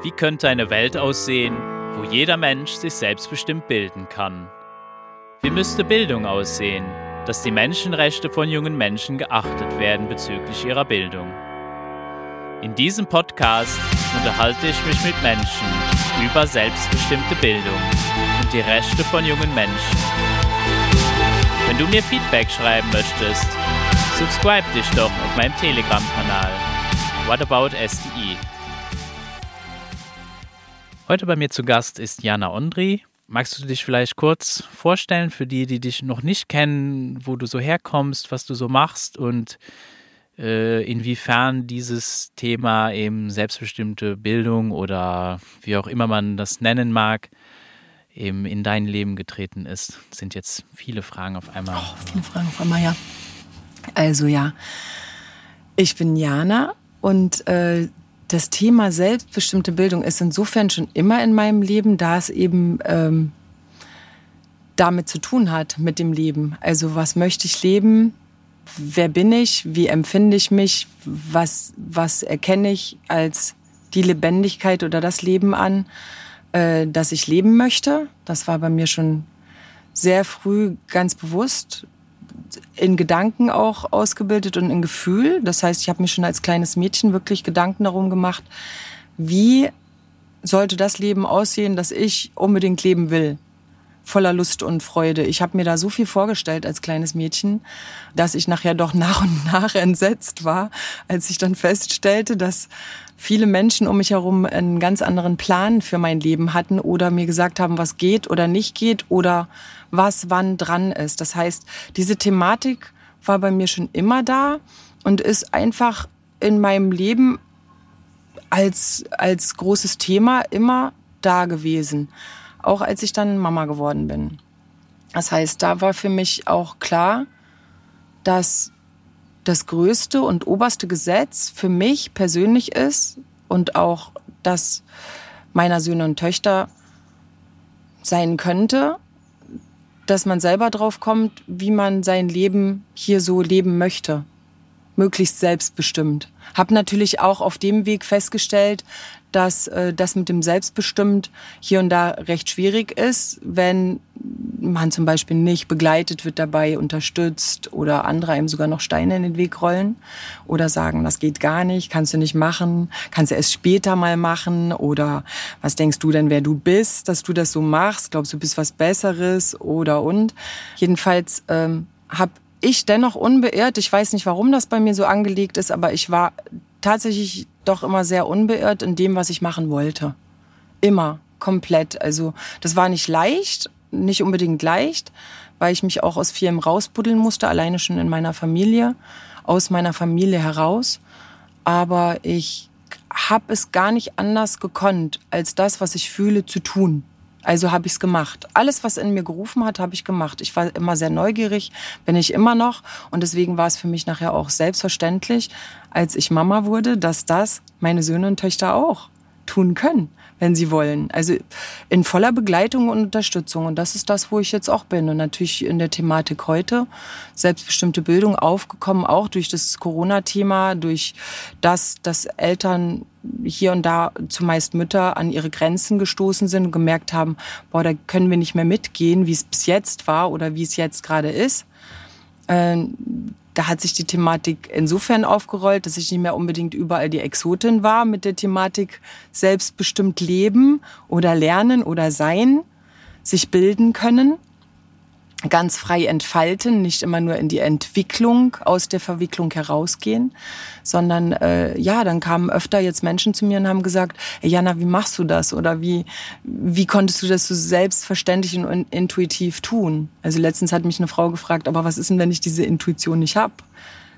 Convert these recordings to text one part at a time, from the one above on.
Wie könnte eine Welt aussehen, wo jeder Mensch sich selbstbestimmt bilden kann? Wie müsste Bildung aussehen, dass die Menschenrechte von jungen Menschen geachtet werden bezüglich ihrer Bildung? In diesem Podcast unterhalte ich mich mit Menschen über selbstbestimmte Bildung und die Rechte von jungen Menschen. Wenn du mir Feedback schreiben möchtest, subscribe dich doch auf meinem Telegram-Kanal. What about SDE? Heute bei mir zu Gast ist Jana Ondri. Magst du dich vielleicht kurz vorstellen für die, die dich noch nicht kennen, wo du so herkommst, was du so machst und äh, inwiefern dieses Thema eben selbstbestimmte Bildung oder wie auch immer man das nennen mag, eben in dein Leben getreten ist? Das sind jetzt viele Fragen auf einmal. Oh, viele Fragen auf einmal, ja. Also ja, ich bin Jana und äh, das Thema selbstbestimmte Bildung ist insofern schon immer in meinem Leben, da es eben ähm, damit zu tun hat, mit dem Leben. Also was möchte ich leben? Wer bin ich? Wie empfinde ich mich? Was, was erkenne ich als die Lebendigkeit oder das Leben an, äh, das ich leben möchte? Das war bei mir schon sehr früh ganz bewusst in Gedanken auch ausgebildet und in Gefühl. Das heißt, ich habe mir schon als kleines Mädchen wirklich Gedanken darum gemacht, wie sollte das Leben aussehen, das ich unbedingt leben will. Voller Lust und Freude. Ich habe mir da so viel vorgestellt als kleines Mädchen, dass ich nachher doch nach und nach entsetzt war, als ich dann feststellte, dass viele Menschen um mich herum einen ganz anderen Plan für mein Leben hatten oder mir gesagt haben, was geht oder nicht geht oder was wann dran ist. Das heißt, diese Thematik war bei mir schon immer da und ist einfach in meinem Leben als, als großes Thema immer da gewesen. Auch als ich dann Mama geworden bin. Das heißt, da war für mich auch klar, dass das größte und oberste Gesetz für mich persönlich ist und auch das meiner Söhne und Töchter sein könnte, dass man selber drauf kommt, wie man sein Leben hier so leben möchte. Möglichst selbstbestimmt. Hab natürlich auch auf dem Weg festgestellt, dass äh, das mit dem Selbstbestimmt hier und da recht schwierig ist, wenn man zum Beispiel nicht begleitet wird dabei, unterstützt oder andere einem sogar noch Steine in den Weg rollen oder sagen, das geht gar nicht, kannst du nicht machen, kannst du erst später mal machen oder was denkst du denn, wer du bist, dass du das so machst, glaubst du bist was Besseres oder und. Jedenfalls ähm, habe ich dennoch unbeirrt, ich weiß nicht, warum das bei mir so angelegt ist, aber ich war tatsächlich doch immer sehr unbeirrt in dem, was ich machen wollte. Immer, komplett. Also das war nicht leicht, nicht unbedingt leicht, weil ich mich auch aus vielem rausbuddeln musste, alleine schon in meiner Familie, aus meiner Familie heraus. Aber ich habe es gar nicht anders gekonnt, als das, was ich fühle, zu tun. Also habe ich es gemacht. Alles, was in mir gerufen hat, habe ich gemacht. Ich war immer sehr neugierig, bin ich immer noch. Und deswegen war es für mich nachher auch selbstverständlich, als ich Mama wurde, dass das meine Söhne und Töchter auch tun können wenn sie wollen. Also in voller Begleitung und Unterstützung. Und das ist das, wo ich jetzt auch bin. Und natürlich in der Thematik heute, selbstbestimmte Bildung aufgekommen, auch durch das Corona-Thema, durch das, dass Eltern hier und da zumeist Mütter an ihre Grenzen gestoßen sind und gemerkt haben, boah, da können wir nicht mehr mitgehen, wie es bis jetzt war oder wie es jetzt gerade ist. Ähm, da hat sich die Thematik insofern aufgerollt, dass ich nicht mehr unbedingt überall die Exotin war mit der Thematik selbstbestimmt leben oder lernen oder sein, sich bilden können, ganz frei entfalten, nicht immer nur in die Entwicklung aus der Verwicklung herausgehen, sondern äh, ja, dann kamen öfter jetzt Menschen zu mir und haben gesagt, hey Jana, wie machst du das oder wie wie konntest du das so selbstverständlich und intuitiv tun? Also letztens hat mich eine Frau gefragt, aber was ist denn, wenn ich diese Intuition nicht habe?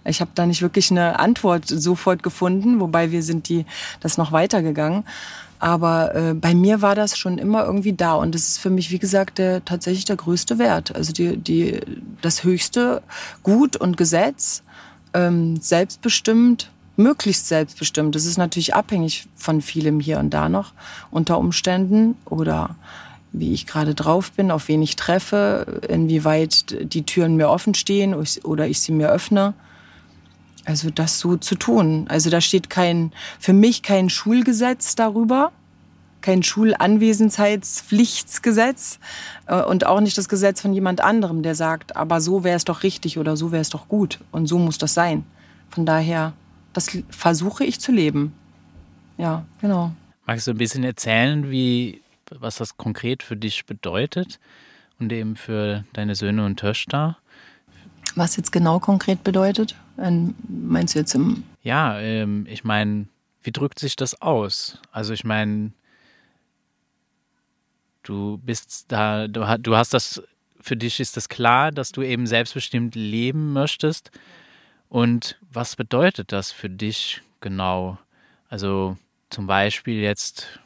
Ich habe da nicht wirklich eine Antwort sofort gefunden, wobei wir sind die das noch weitergegangen. Aber äh, bei mir war das schon immer irgendwie da und das ist für mich, wie gesagt, der, tatsächlich der größte Wert. Also die, die, das höchste Gut und Gesetz, ähm, selbstbestimmt, möglichst selbstbestimmt. Das ist natürlich abhängig von vielem hier und da noch unter Umständen oder wie ich gerade drauf bin, auf wen ich treffe, inwieweit die Türen mir offen stehen oder ich sie mir öffne. Also das so zu tun. Also da steht kein, für mich kein Schulgesetz darüber, kein Schulanwesenheitspflichtsgesetz äh, und auch nicht das Gesetz von jemand anderem, der sagt, aber so wäre es doch richtig oder so wäre es doch gut und so muss das sein. Von daher, das versuche ich zu leben. Ja, genau. Magst du ein bisschen erzählen, wie, was das konkret für dich bedeutet und eben für deine Söhne und Töchter? Was jetzt genau konkret bedeutet? Ähm, meinst du jetzt im. Ja, ähm, ich meine, wie drückt sich das aus? Also, ich meine, du bist da, du, hast das, für dich ist das klar, dass du eben selbstbestimmt leben möchtest. Und was bedeutet das für dich genau? Also, zum Beispiel jetzt,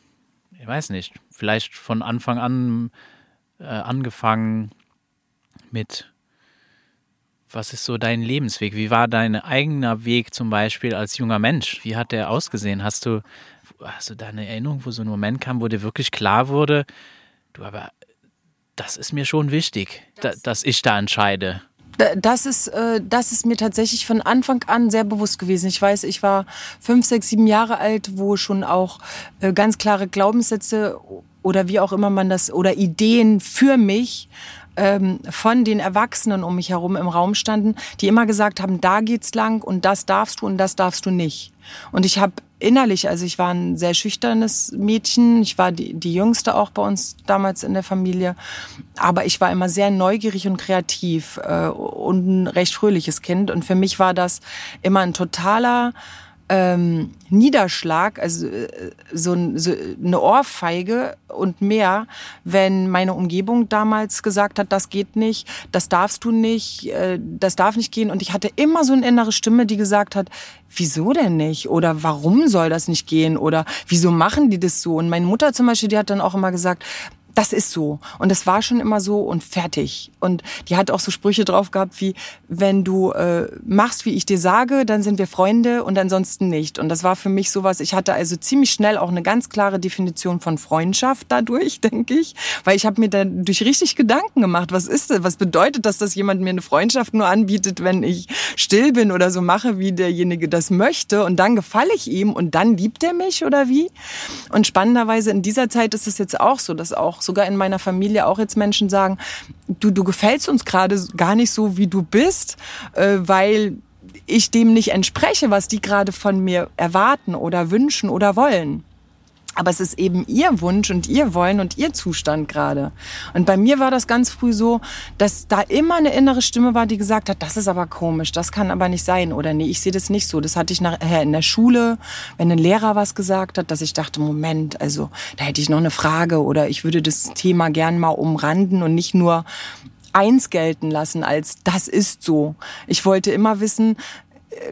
ich weiß nicht, vielleicht von Anfang an äh, angefangen mit was ist so dein Lebensweg? Wie war dein eigener Weg zum Beispiel als junger Mensch? Wie hat der ausgesehen? Hast du, hast du da eine Erinnerung, wo so ein Moment kam, wo dir wirklich klar wurde, du aber, das ist mir schon wichtig, das, da, dass ich da entscheide? Das ist, äh, das ist mir tatsächlich von Anfang an sehr bewusst gewesen. Ich weiß, ich war fünf, sechs, sieben Jahre alt, wo schon auch äh, ganz klare Glaubenssätze oder wie auch immer man das, oder Ideen für mich ähm, von den Erwachsenen um mich herum im Raum standen, die immer gesagt haben, da geht's lang und das darfst du und das darfst du nicht. Und ich habe innerlich, also ich war ein sehr schüchternes Mädchen, ich war die, die jüngste auch bei uns damals in der Familie, aber ich war immer sehr neugierig und kreativ äh, und ein recht fröhliches Kind und für mich war das immer ein totaler ähm, Niederschlag, also äh, so, so, eine Ohrfeige und mehr, wenn meine Umgebung damals gesagt hat, das geht nicht, das darfst du nicht, äh, das darf nicht gehen. Und ich hatte immer so eine innere Stimme, die gesagt hat, wieso denn nicht? Oder warum soll das nicht gehen? Oder wieso machen die das so? Und meine Mutter zum Beispiel, die hat dann auch immer gesagt, das ist so. Und es war schon immer so und fertig. Und die hat auch so Sprüche drauf gehabt wie, wenn du äh, machst, wie ich dir sage, dann sind wir Freunde und ansonsten nicht. Und das war für mich sowas, ich hatte also ziemlich schnell auch eine ganz klare Definition von Freundschaft dadurch, denke ich. Weil ich habe mir dadurch richtig Gedanken gemacht. Was ist das? Was bedeutet das, dass jemand mir eine Freundschaft nur anbietet, wenn ich still bin oder so mache, wie derjenige das möchte? Und dann gefalle ich ihm und dann liebt er mich oder wie? Und spannenderweise in dieser Zeit ist es jetzt auch so, dass auch sogar in meiner Familie auch jetzt Menschen sagen, du, du gefällst uns gerade gar nicht so, wie du bist, äh, weil ich dem nicht entspreche, was die gerade von mir erwarten oder wünschen oder wollen. Aber es ist eben ihr Wunsch und ihr Wollen und ihr Zustand gerade. Und bei mir war das ganz früh so, dass da immer eine innere Stimme war, die gesagt hat, das ist aber komisch, das kann aber nicht sein oder nee, ich sehe das nicht so. Das hatte ich nachher in der Schule, wenn ein Lehrer was gesagt hat, dass ich dachte, Moment, also da hätte ich noch eine Frage oder ich würde das Thema gern mal umranden und nicht nur eins gelten lassen als das ist so. Ich wollte immer wissen,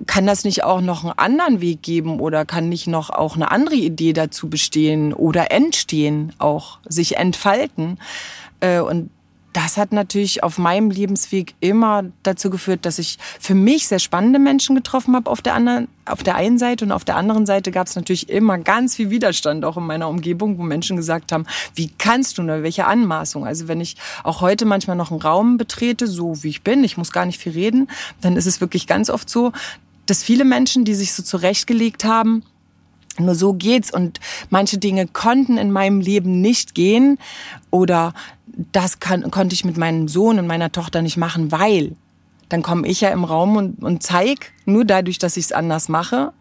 kann das nicht auch noch einen anderen Weg geben oder kann nicht noch auch eine andere Idee dazu bestehen oder entstehen, auch sich entfalten? Äh, und das hat natürlich auf meinem Lebensweg immer dazu geführt, dass ich für mich sehr spannende Menschen getroffen habe auf der anderen, auf der einen Seite und auf der anderen Seite gab es natürlich immer ganz viel Widerstand auch in meiner Umgebung, wo Menschen gesagt haben, wie kannst du nur, welche Anmaßung? Also wenn ich auch heute manchmal noch einen Raum betrete, so wie ich bin, ich muss gar nicht viel reden, dann ist es wirklich ganz oft so, dass viele Menschen, die sich so zurechtgelegt haben, nur so geht's und manche Dinge konnten in meinem Leben nicht gehen oder das kann, konnte ich mit meinem Sohn und meiner Tochter nicht machen, weil dann komme ich ja im Raum und, und zeig nur dadurch, dass ich es anders mache.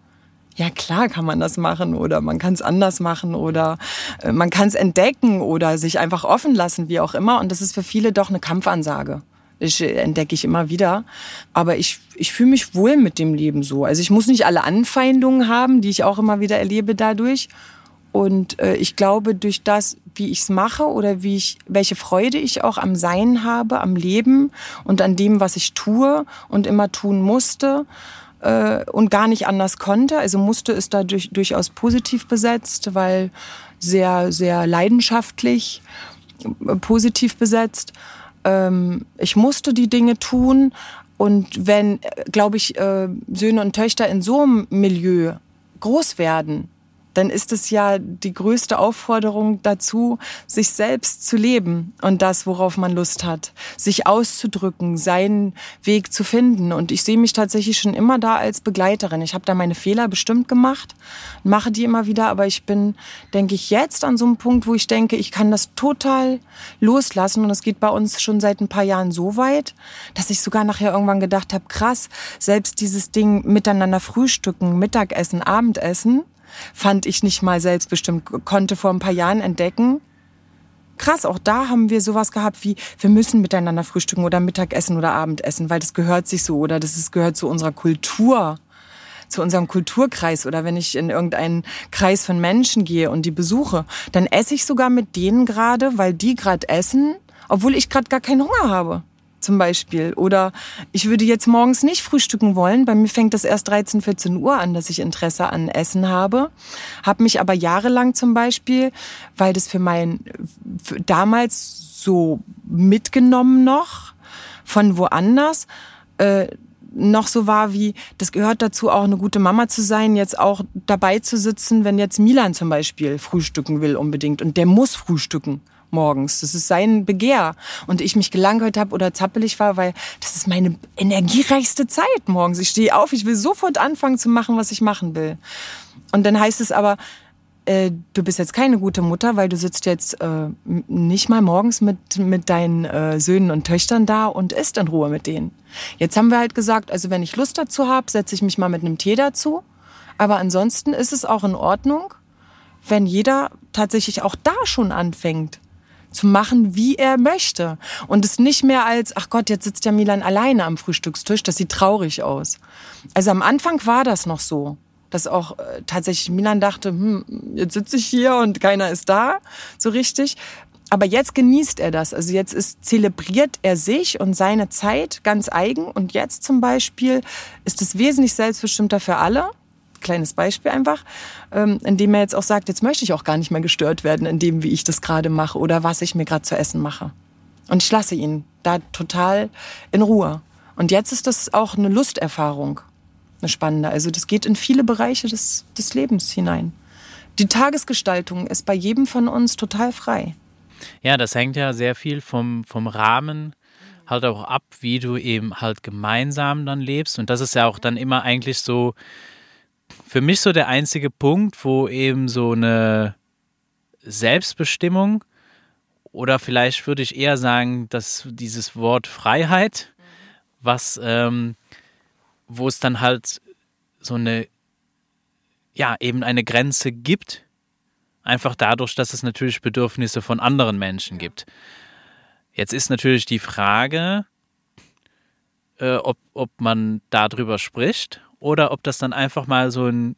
Ja klar kann man das machen oder man kann es anders machen oder äh, man kann es entdecken oder sich einfach offen lassen, wie auch immer. Und das ist für viele doch eine Kampfansage. Ich äh, entdecke ich immer wieder. Aber ich, ich fühle mich wohl mit dem Leben so. Also ich muss nicht alle Anfeindungen haben, die ich auch immer wieder erlebe dadurch. Und äh, ich glaube, durch das, wie ich es mache oder wie ich, welche Freude ich auch am Sein habe, am Leben und an dem, was ich tue und immer tun musste äh, und gar nicht anders konnte. Also musste ist da durch, durchaus positiv besetzt, weil sehr, sehr leidenschaftlich äh, positiv besetzt. Ähm, ich musste die Dinge tun. Und wenn, äh, glaube ich, äh, Söhne und Töchter in so einem Milieu groß werden, dann ist es ja die größte Aufforderung dazu, sich selbst zu leben und das, worauf man Lust hat, sich auszudrücken, seinen Weg zu finden. Und ich sehe mich tatsächlich schon immer da als Begleiterin. Ich habe da meine Fehler bestimmt gemacht, mache die immer wieder, aber ich bin, denke ich, jetzt an so einem Punkt, wo ich denke, ich kann das total loslassen. Und es geht bei uns schon seit ein paar Jahren so weit, dass ich sogar nachher irgendwann gedacht habe, krass, selbst dieses Ding miteinander frühstücken, Mittagessen, Abendessen, fand ich nicht mal selbstbestimmt, konnte vor ein paar Jahren entdecken. Krass, auch da haben wir sowas gehabt wie, wir müssen miteinander frühstücken oder Mittagessen oder Abendessen, weil das gehört sich so oder das ist, gehört zu unserer Kultur, zu unserem Kulturkreis oder wenn ich in irgendeinen Kreis von Menschen gehe und die besuche, dann esse ich sogar mit denen gerade, weil die gerade essen, obwohl ich gerade gar keinen Hunger habe zum Beispiel. Oder ich würde jetzt morgens nicht frühstücken wollen. Bei mir fängt das erst 13, 14 Uhr an, dass ich Interesse an Essen habe. Habe mich aber jahrelang zum Beispiel, weil das für mein für damals so mitgenommen noch von woanders. Äh, noch so war wie, das gehört dazu, auch eine gute Mama zu sein, jetzt auch dabei zu sitzen, wenn jetzt Milan zum Beispiel frühstücken will unbedingt und der muss frühstücken morgens. Das ist sein Begehr. Und ich mich gelangweilt habe oder zappelig war, weil das ist meine energiereichste Zeit morgens. Ich stehe auf, ich will sofort anfangen zu machen, was ich machen will. Und dann heißt es aber, äh, du bist jetzt keine gute Mutter, weil du sitzt jetzt äh, nicht mal morgens mit, mit deinen äh, Söhnen und Töchtern da und isst in Ruhe mit denen. Jetzt haben wir halt gesagt, also wenn ich Lust dazu habe, setze ich mich mal mit einem Tee dazu. Aber ansonsten ist es auch in Ordnung, wenn jeder tatsächlich auch da schon anfängt zu machen, wie er möchte. Und es nicht mehr als, ach Gott, jetzt sitzt ja Milan alleine am Frühstückstisch, das sieht traurig aus. Also am Anfang war das noch so, dass auch äh, tatsächlich Milan dachte, hm, jetzt sitze ich hier und keiner ist da, so richtig. Aber jetzt genießt er das. Also jetzt ist, zelebriert er sich und seine Zeit ganz eigen. Und jetzt zum Beispiel ist es wesentlich selbstbestimmter für alle kleines Beispiel einfach, ähm, in dem er jetzt auch sagt, jetzt möchte ich auch gar nicht mehr gestört werden, in dem, wie ich das gerade mache oder was ich mir gerade zu essen mache. Und ich lasse ihn da total in Ruhe. Und jetzt ist das auch eine Lusterfahrung, eine spannende. Also das geht in viele Bereiche des, des Lebens hinein. Die Tagesgestaltung ist bei jedem von uns total frei. Ja, das hängt ja sehr viel vom, vom Rahmen halt auch ab, wie du eben halt gemeinsam dann lebst. Und das ist ja auch dann immer eigentlich so für mich so der einzige Punkt, wo eben so eine Selbstbestimmung oder vielleicht würde ich eher sagen, dass dieses Wort Freiheit, was, ähm, wo es dann halt so eine, ja, eben eine Grenze gibt, einfach dadurch, dass es natürlich Bedürfnisse von anderen Menschen gibt. Jetzt ist natürlich die Frage, äh, ob, ob man darüber spricht oder ob das dann einfach mal so ein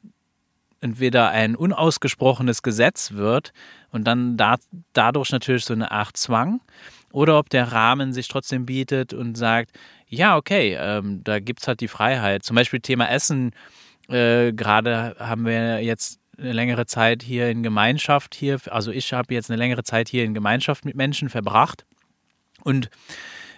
entweder ein unausgesprochenes Gesetz wird und dann da, dadurch natürlich so eine Art Zwang oder ob der Rahmen sich trotzdem bietet und sagt, ja, okay, ähm, da gibt es halt die Freiheit. Zum Beispiel Thema Essen, äh, gerade haben wir jetzt eine längere Zeit hier in Gemeinschaft hier, also ich habe jetzt eine längere Zeit hier in Gemeinschaft mit Menschen verbracht und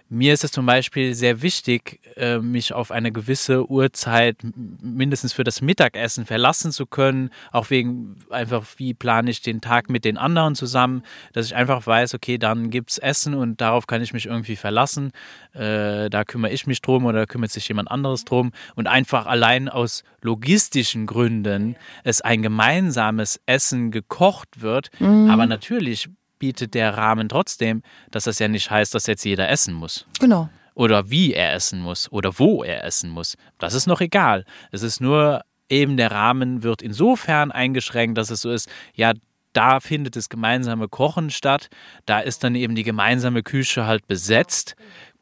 mir ist es zum Beispiel sehr wichtig, äh, mich auf eine gewisse Uhrzeit mindestens für das Mittagessen verlassen zu können, auch wegen einfach, wie plane ich den Tag mit den anderen zusammen, dass ich einfach weiß, okay, dann gibt es Essen und darauf kann ich mich irgendwie verlassen. Äh, da kümmere ich mich drum oder kümmert sich jemand anderes drum und einfach allein aus logistischen Gründen es ein gemeinsames Essen gekocht wird. Mhm. Aber natürlich bietet der Rahmen trotzdem, dass das ja nicht heißt, dass jetzt jeder essen muss. Genau. Oder wie er essen muss oder wo er essen muss. Das ist noch egal. Es ist nur eben der Rahmen wird insofern eingeschränkt, dass es so ist, ja, da findet das gemeinsame Kochen statt. Da ist dann eben die gemeinsame Küche halt besetzt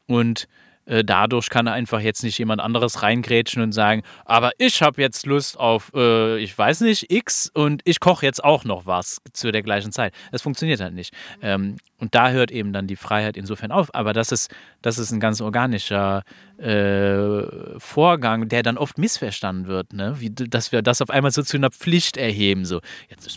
und äh, dadurch kann einfach jetzt nicht jemand anderes reingrätschen und sagen, aber ich habe jetzt Lust auf, äh, ich weiß nicht, X und ich koche jetzt auch noch was zu der gleichen Zeit. Das funktioniert halt nicht. Ähm, Und da hört eben dann die Freiheit insofern auf. Aber das ist, das ist ein ganz organischer äh, Vorgang, der dann oft missverstanden wird, ne? Wie, dass wir das auf einmal so zu einer Pflicht erheben. So,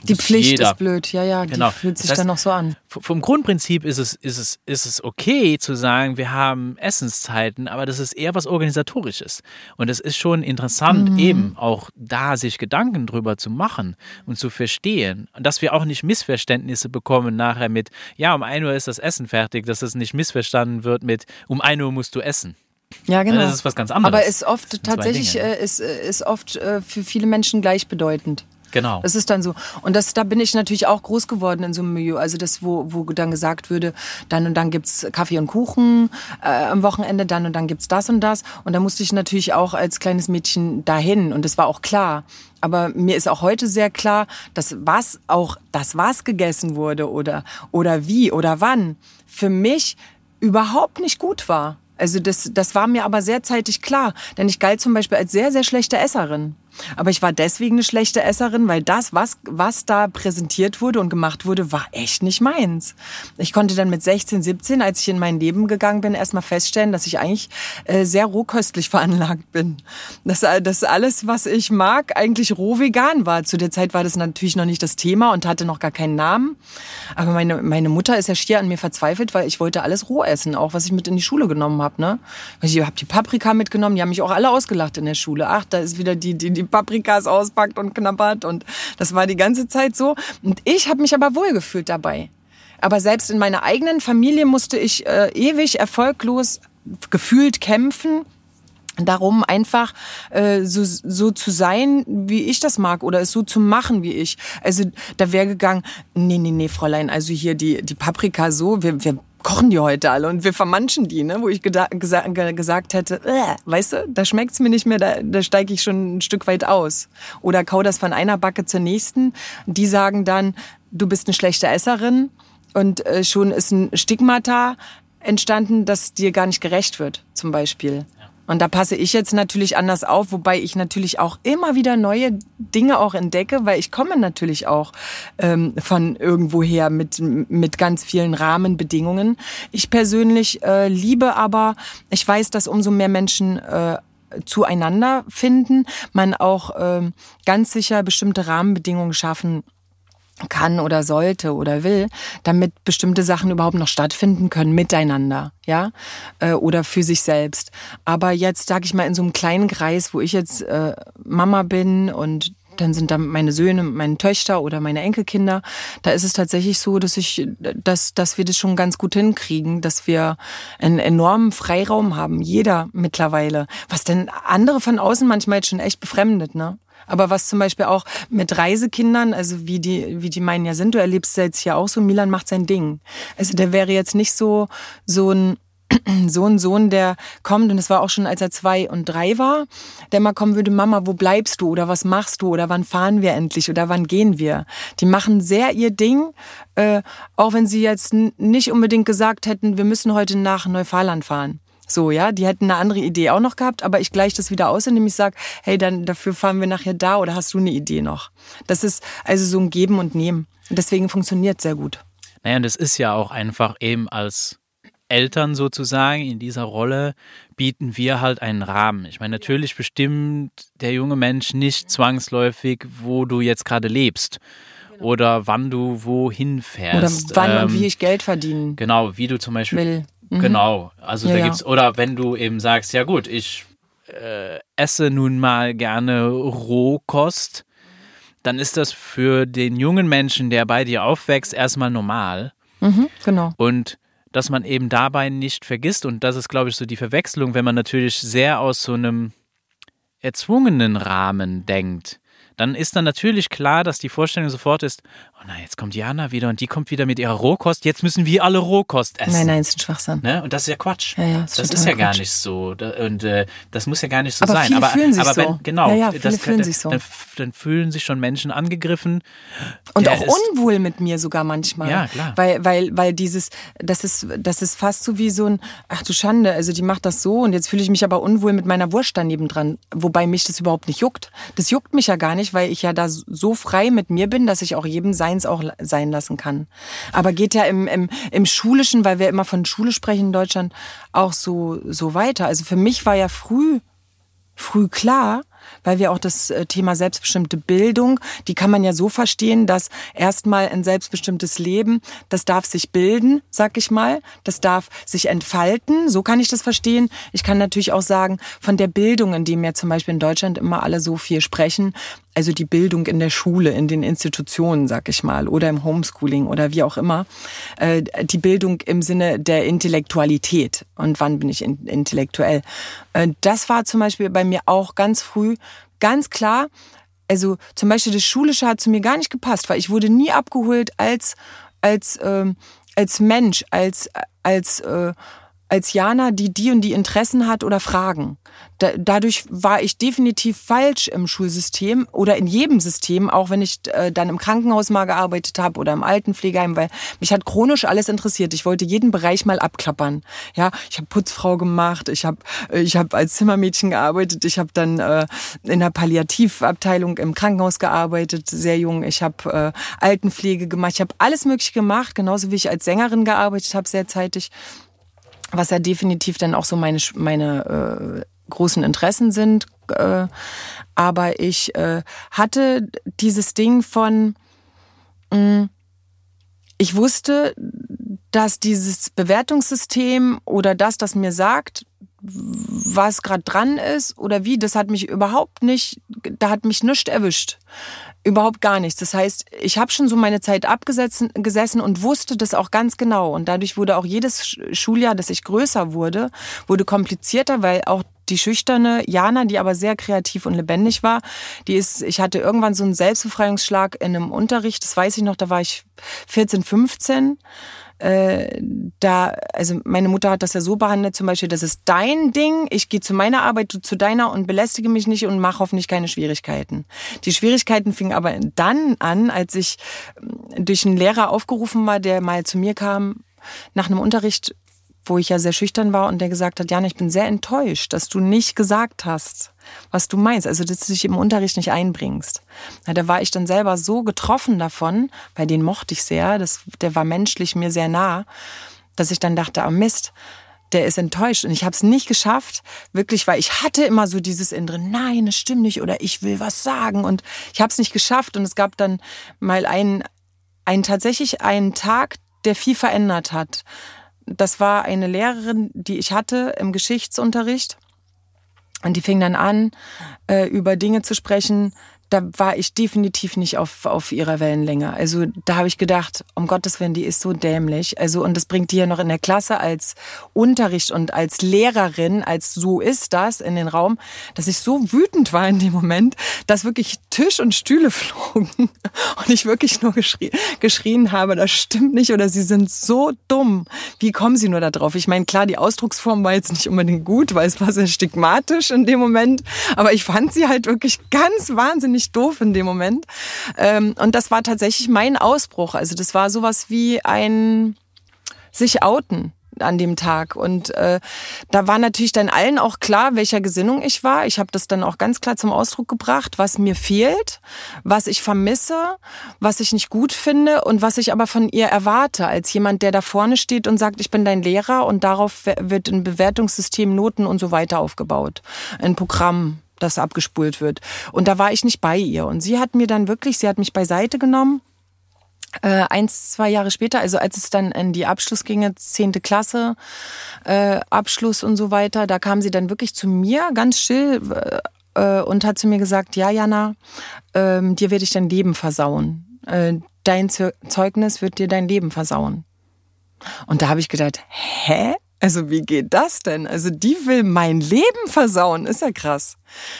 die Pflicht jeder. ist blöd, ja, ja, genau. die fühlt sich das heißt, dann noch so an. Vom Grundprinzip ist es, ist, es, ist es okay zu sagen, wir haben Essenszeiten, aber das ist eher was Organisatorisches. Und es ist schon interessant, mhm. eben auch da sich Gedanken drüber zu machen und zu verstehen. Dass wir auch nicht Missverständnisse bekommen nachher mit, ja, um 1 Uhr ist das Essen fertig, dass es nicht missverstanden wird mit, um 1 Uhr musst du essen. Ja, genau. Das ist was ganz anderes. Aber ist oft tatsächlich äh, ist, äh, ist oft äh, für viele Menschen gleichbedeutend. Genau. Das ist dann so. Und das, da bin ich natürlich auch groß geworden in so einem Milieu. Also das, wo, wo dann gesagt würde, dann und dann gibt's Kaffee und Kuchen äh, am Wochenende, dann und dann gibt's das und das. Und da musste ich natürlich auch als kleines Mädchen dahin. Und das war auch klar. Aber mir ist auch heute sehr klar, dass was auch, das was gegessen wurde oder, oder wie oder wann für mich überhaupt nicht gut war. Also das, das war mir aber sehr zeitig klar, denn ich galt zum Beispiel als sehr, sehr schlechte Esserin. Aber ich war deswegen eine schlechte Esserin, weil das, was, was da präsentiert wurde und gemacht wurde, war echt nicht meins. Ich konnte dann mit 16, 17, als ich in mein Leben gegangen bin, erstmal feststellen, dass ich eigentlich äh, sehr rohköstlich veranlagt bin. Dass, äh, dass alles, was ich mag, eigentlich roh vegan war. Zu der Zeit war das natürlich noch nicht das Thema und hatte noch gar keinen Namen. Aber meine, meine Mutter ist ja schier an mir verzweifelt, weil ich wollte alles roh essen, auch was ich mit in die Schule genommen habe. Ne? Ich habe die Paprika mitgenommen, die haben mich auch alle ausgelacht in der Schule. Ach, da ist wieder die, die, die Paprikas auspackt und knabbert. Und das war die ganze Zeit so. Und ich habe mich aber wohlgefühlt dabei. Aber selbst in meiner eigenen Familie musste ich äh, ewig erfolglos gefühlt kämpfen, darum einfach äh, so, so zu sein, wie ich das mag oder es so zu machen wie ich. Also da wäre gegangen, nee, nee, nee, Fräulein, also hier die, die Paprika so, wir, wir kochen die heute alle und wir vermanschen die, ne? wo ich gesa gesagt hätte, äh, weißt du, da schmeckt's mir nicht mehr, da, da steige ich schon ein Stück weit aus. Oder kau das von einer Backe zur nächsten. Die sagen dann, du bist eine schlechte Esserin und äh, schon ist ein Stigmata entstanden, das dir gar nicht gerecht wird, zum Beispiel. Und da passe ich jetzt natürlich anders auf, wobei ich natürlich auch immer wieder neue Dinge auch entdecke, weil ich komme natürlich auch ähm, von irgendwoher mit, mit ganz vielen Rahmenbedingungen. Ich persönlich äh, liebe aber, ich weiß, dass umso mehr Menschen äh, zueinander finden, man auch äh, ganz sicher bestimmte Rahmenbedingungen schaffen kann oder sollte oder will, damit bestimmte Sachen überhaupt noch stattfinden können miteinander, ja, äh, oder für sich selbst. Aber jetzt sage ich mal in so einem kleinen Kreis, wo ich jetzt äh, Mama bin und dann sind da meine Söhne, meine Töchter oder meine Enkelkinder. Da ist es tatsächlich so, dass ich, dass, dass wir das schon ganz gut hinkriegen, dass wir einen enormen Freiraum haben, jeder mittlerweile. Was denn andere von außen manchmal jetzt schon echt befremdet, ne? Aber was zum Beispiel auch mit Reisekindern, also wie die, wie die meinen ja sind, du erlebst jetzt hier auch so, Milan macht sein Ding. Also der wäre jetzt nicht so, so ein, so ein Sohn, der kommt, und es war auch schon, als er zwei und drei war, der mal kommen würde, Mama, wo bleibst du oder was machst du oder wann fahren wir endlich oder wann gehen wir? Die machen sehr ihr Ding, äh, auch wenn sie jetzt nicht unbedingt gesagt hätten, wir müssen heute nach Neufahrland fahren. So, ja, die hätten eine andere Idee auch noch gehabt, aber ich gleiche das wieder aus, indem ich sage, hey, dann dafür fahren wir nachher da oder hast du eine Idee noch? Das ist also so ein Geben und Nehmen. Und deswegen funktioniert sehr gut. Naja, und es ist ja auch einfach eben als Eltern sozusagen in dieser Rolle bieten wir halt einen Rahmen. Ich meine, natürlich bestimmt der junge Mensch nicht zwangsläufig, wo du jetzt gerade lebst oder wann du wohin fährst. Oder wann ähm, und wie ich Geld verdienen. Genau, wie du zum Beispiel will. Mhm. Genau. Also ja, da gibt's, oder wenn du eben sagst, ja gut, ich äh, esse nun mal gerne Rohkost, dann ist das für den jungen Menschen, der bei dir aufwächst, erstmal normal. Mhm, genau. Und dass man eben dabei nicht vergisst, und das ist, glaube ich, so die Verwechslung, wenn man natürlich sehr aus so einem erzwungenen Rahmen denkt, dann ist dann natürlich klar, dass die Vorstellung sofort ist, oh nein, jetzt kommt Jana wieder und die kommt wieder mit ihrer Rohkost, jetzt müssen wir alle Rohkost essen. Nein, nein, ist ein Schwachsinn. Ne? Und das ist ja Quatsch. Ja, ja, das, das ist ja gar nicht so. Und äh, das muss ja gar nicht so aber sein. Viele aber fühlen sich aber wenn, so. genau, ja, ja, viele das, fühlen sich so. Dann, dann, fühlen sich schon Menschen angegriffen. Und auch unwohl mit mir sogar manchmal. Ja, klar. Weil, weil, weil dieses, das ist, das ist fast so wie so ein, ach du Schande, also die macht das so und jetzt fühle ich mich aber unwohl mit meiner Wurst daneben dran. Wobei mich das überhaupt nicht juckt. Das juckt mich ja gar nicht, weil ich ja da so frei mit mir bin, dass ich auch jedem Seins auch sein lassen kann. Aber geht ja im, im, im Schulischen, weil wir immer von Schule sprechen in Deutschland, auch so, so weiter. Also für mich war ja früh, früh klar, weil wir auch das äh, Thema selbstbestimmte Bildung, die kann man ja so verstehen, dass erstmal ein selbstbestimmtes Leben, das darf sich bilden, sag ich mal, das darf sich entfalten, so kann ich das verstehen. Ich kann natürlich auch sagen, von der Bildung, in dem ja zum Beispiel in Deutschland immer alle so viel sprechen, also die Bildung in der Schule, in den Institutionen, sag ich mal, oder im Homeschooling oder wie auch immer, äh, die Bildung im Sinne der Intellektualität. Und wann bin ich intellektuell? Äh, das war zum Beispiel bei mir auch ganz früh ganz klar. Also zum Beispiel das Schulische hat zu mir gar nicht gepasst, weil ich wurde nie abgeholt als als ähm, als Mensch, als als äh, als Jana, die die und die Interessen hat oder Fragen. Da, dadurch war ich definitiv falsch im Schulsystem oder in jedem System, auch wenn ich äh, dann im Krankenhaus mal gearbeitet habe oder im Altenpflegeheim, weil mich hat chronisch alles interessiert. Ich wollte jeden Bereich mal abklappern. Ja, ich habe Putzfrau gemacht, ich habe äh, ich habe als Zimmermädchen gearbeitet, ich habe dann äh, in der Palliativabteilung im Krankenhaus gearbeitet, sehr jung. Ich habe äh, Altenpflege gemacht, ich habe alles mögliche gemacht, genauso wie ich als Sängerin gearbeitet habe, sehr zeitig was ja definitiv dann auch so meine, meine äh, großen Interessen sind. Äh, aber ich äh, hatte dieses Ding von, mh, mm, ich wusste, dass dieses Bewertungssystem oder das, das mir sagt, was gerade dran ist oder wie, das hat mich überhaupt nicht, da hat mich nichts erwischt. Überhaupt gar nichts. Das heißt, ich habe schon so meine Zeit abgesessen und wusste das auch ganz genau. Und dadurch wurde auch jedes Schuljahr, dass ich größer wurde, wurde komplizierter, weil auch die schüchterne Jana, die aber sehr kreativ und lebendig war, die ist, ich hatte irgendwann so einen Selbstbefreiungsschlag in einem Unterricht, das weiß ich noch, da war ich 14, 15 äh, da, also meine Mutter hat das ja so behandelt, zum Beispiel, das ist dein Ding, ich gehe zu meiner Arbeit, du zu deiner und belästige mich nicht und mache hoffentlich keine Schwierigkeiten. Die Schwierigkeiten fingen aber dann an, als ich ähm, durch einen Lehrer aufgerufen war, der mal zu mir kam nach einem Unterricht wo ich ja sehr schüchtern war und der gesagt hat, Jana, ich bin sehr enttäuscht, dass du nicht gesagt hast, was du meinst, also dass du dich im Unterricht nicht einbringst. Ja, da war ich dann selber so getroffen davon, bei den mochte ich sehr, das, der war menschlich mir sehr nah, dass ich dann dachte, ah Mist, der ist enttäuscht. Und ich habe es nicht geschafft, wirklich, weil ich hatte immer so dieses innere, nein, es stimmt nicht oder ich will was sagen. Und ich habe es nicht geschafft. Und es gab dann mal einen, einen tatsächlich einen Tag, der viel verändert hat. Das war eine Lehrerin, die ich hatte im Geschichtsunterricht. Und die fing dann an, äh, über Dinge zu sprechen, da war ich definitiv nicht auf, auf ihrer Wellenlänge. Also da habe ich gedacht, um Gottes Willen, die ist so dämlich. Also und das bringt die ja noch in der Klasse als Unterricht und als Lehrerin, als so ist das in den Raum, dass ich so wütend war in dem Moment, dass wirklich Tisch und Stühle flogen und ich wirklich nur geschrie geschrien habe, das stimmt nicht oder sie sind so dumm. Wie kommen sie nur da drauf? Ich meine, klar, die Ausdrucksform war jetzt nicht unbedingt gut, weil es war sehr stigmatisch in dem Moment, aber ich fand sie halt wirklich ganz wahnsinnig wahnsinnig doof in dem Moment. Ähm, und das war tatsächlich mein Ausbruch. Also das war sowas wie ein sich outen an dem Tag. Und äh, da war natürlich dann allen auch klar, welcher Gesinnung ich war. Ich habe das dann auch ganz klar zum Ausdruck gebracht, was mir fehlt, was ich vermisse, was ich nicht gut finde und was ich aber von ihr erwarte, als jemand, der da vorne steht und sagt, ich bin dein Lehrer und darauf wird ein Bewertungssystem, Noten und so weiter aufgebaut. Ein Programm das abgespult wird. Und da war ich nicht bei ihr. Und sie hat mir dann wirklich, sie hat mich beiseite genommen. Äh, eins, zwei Jahre später, also als es dann in die Abschluss ging, zehnte Klasse, äh, Abschluss und so weiter, da kam sie dann wirklich zu mir, ganz still, äh, und hat zu mir gesagt, ja, Jana, ähm, dir werde ich dein Leben versauen. Äh, dein Zeugnis wird dir dein Leben versauen. Und da habe ich gedacht, hä? Also wie geht das denn? Also die will mein Leben versauen, ist ja krass.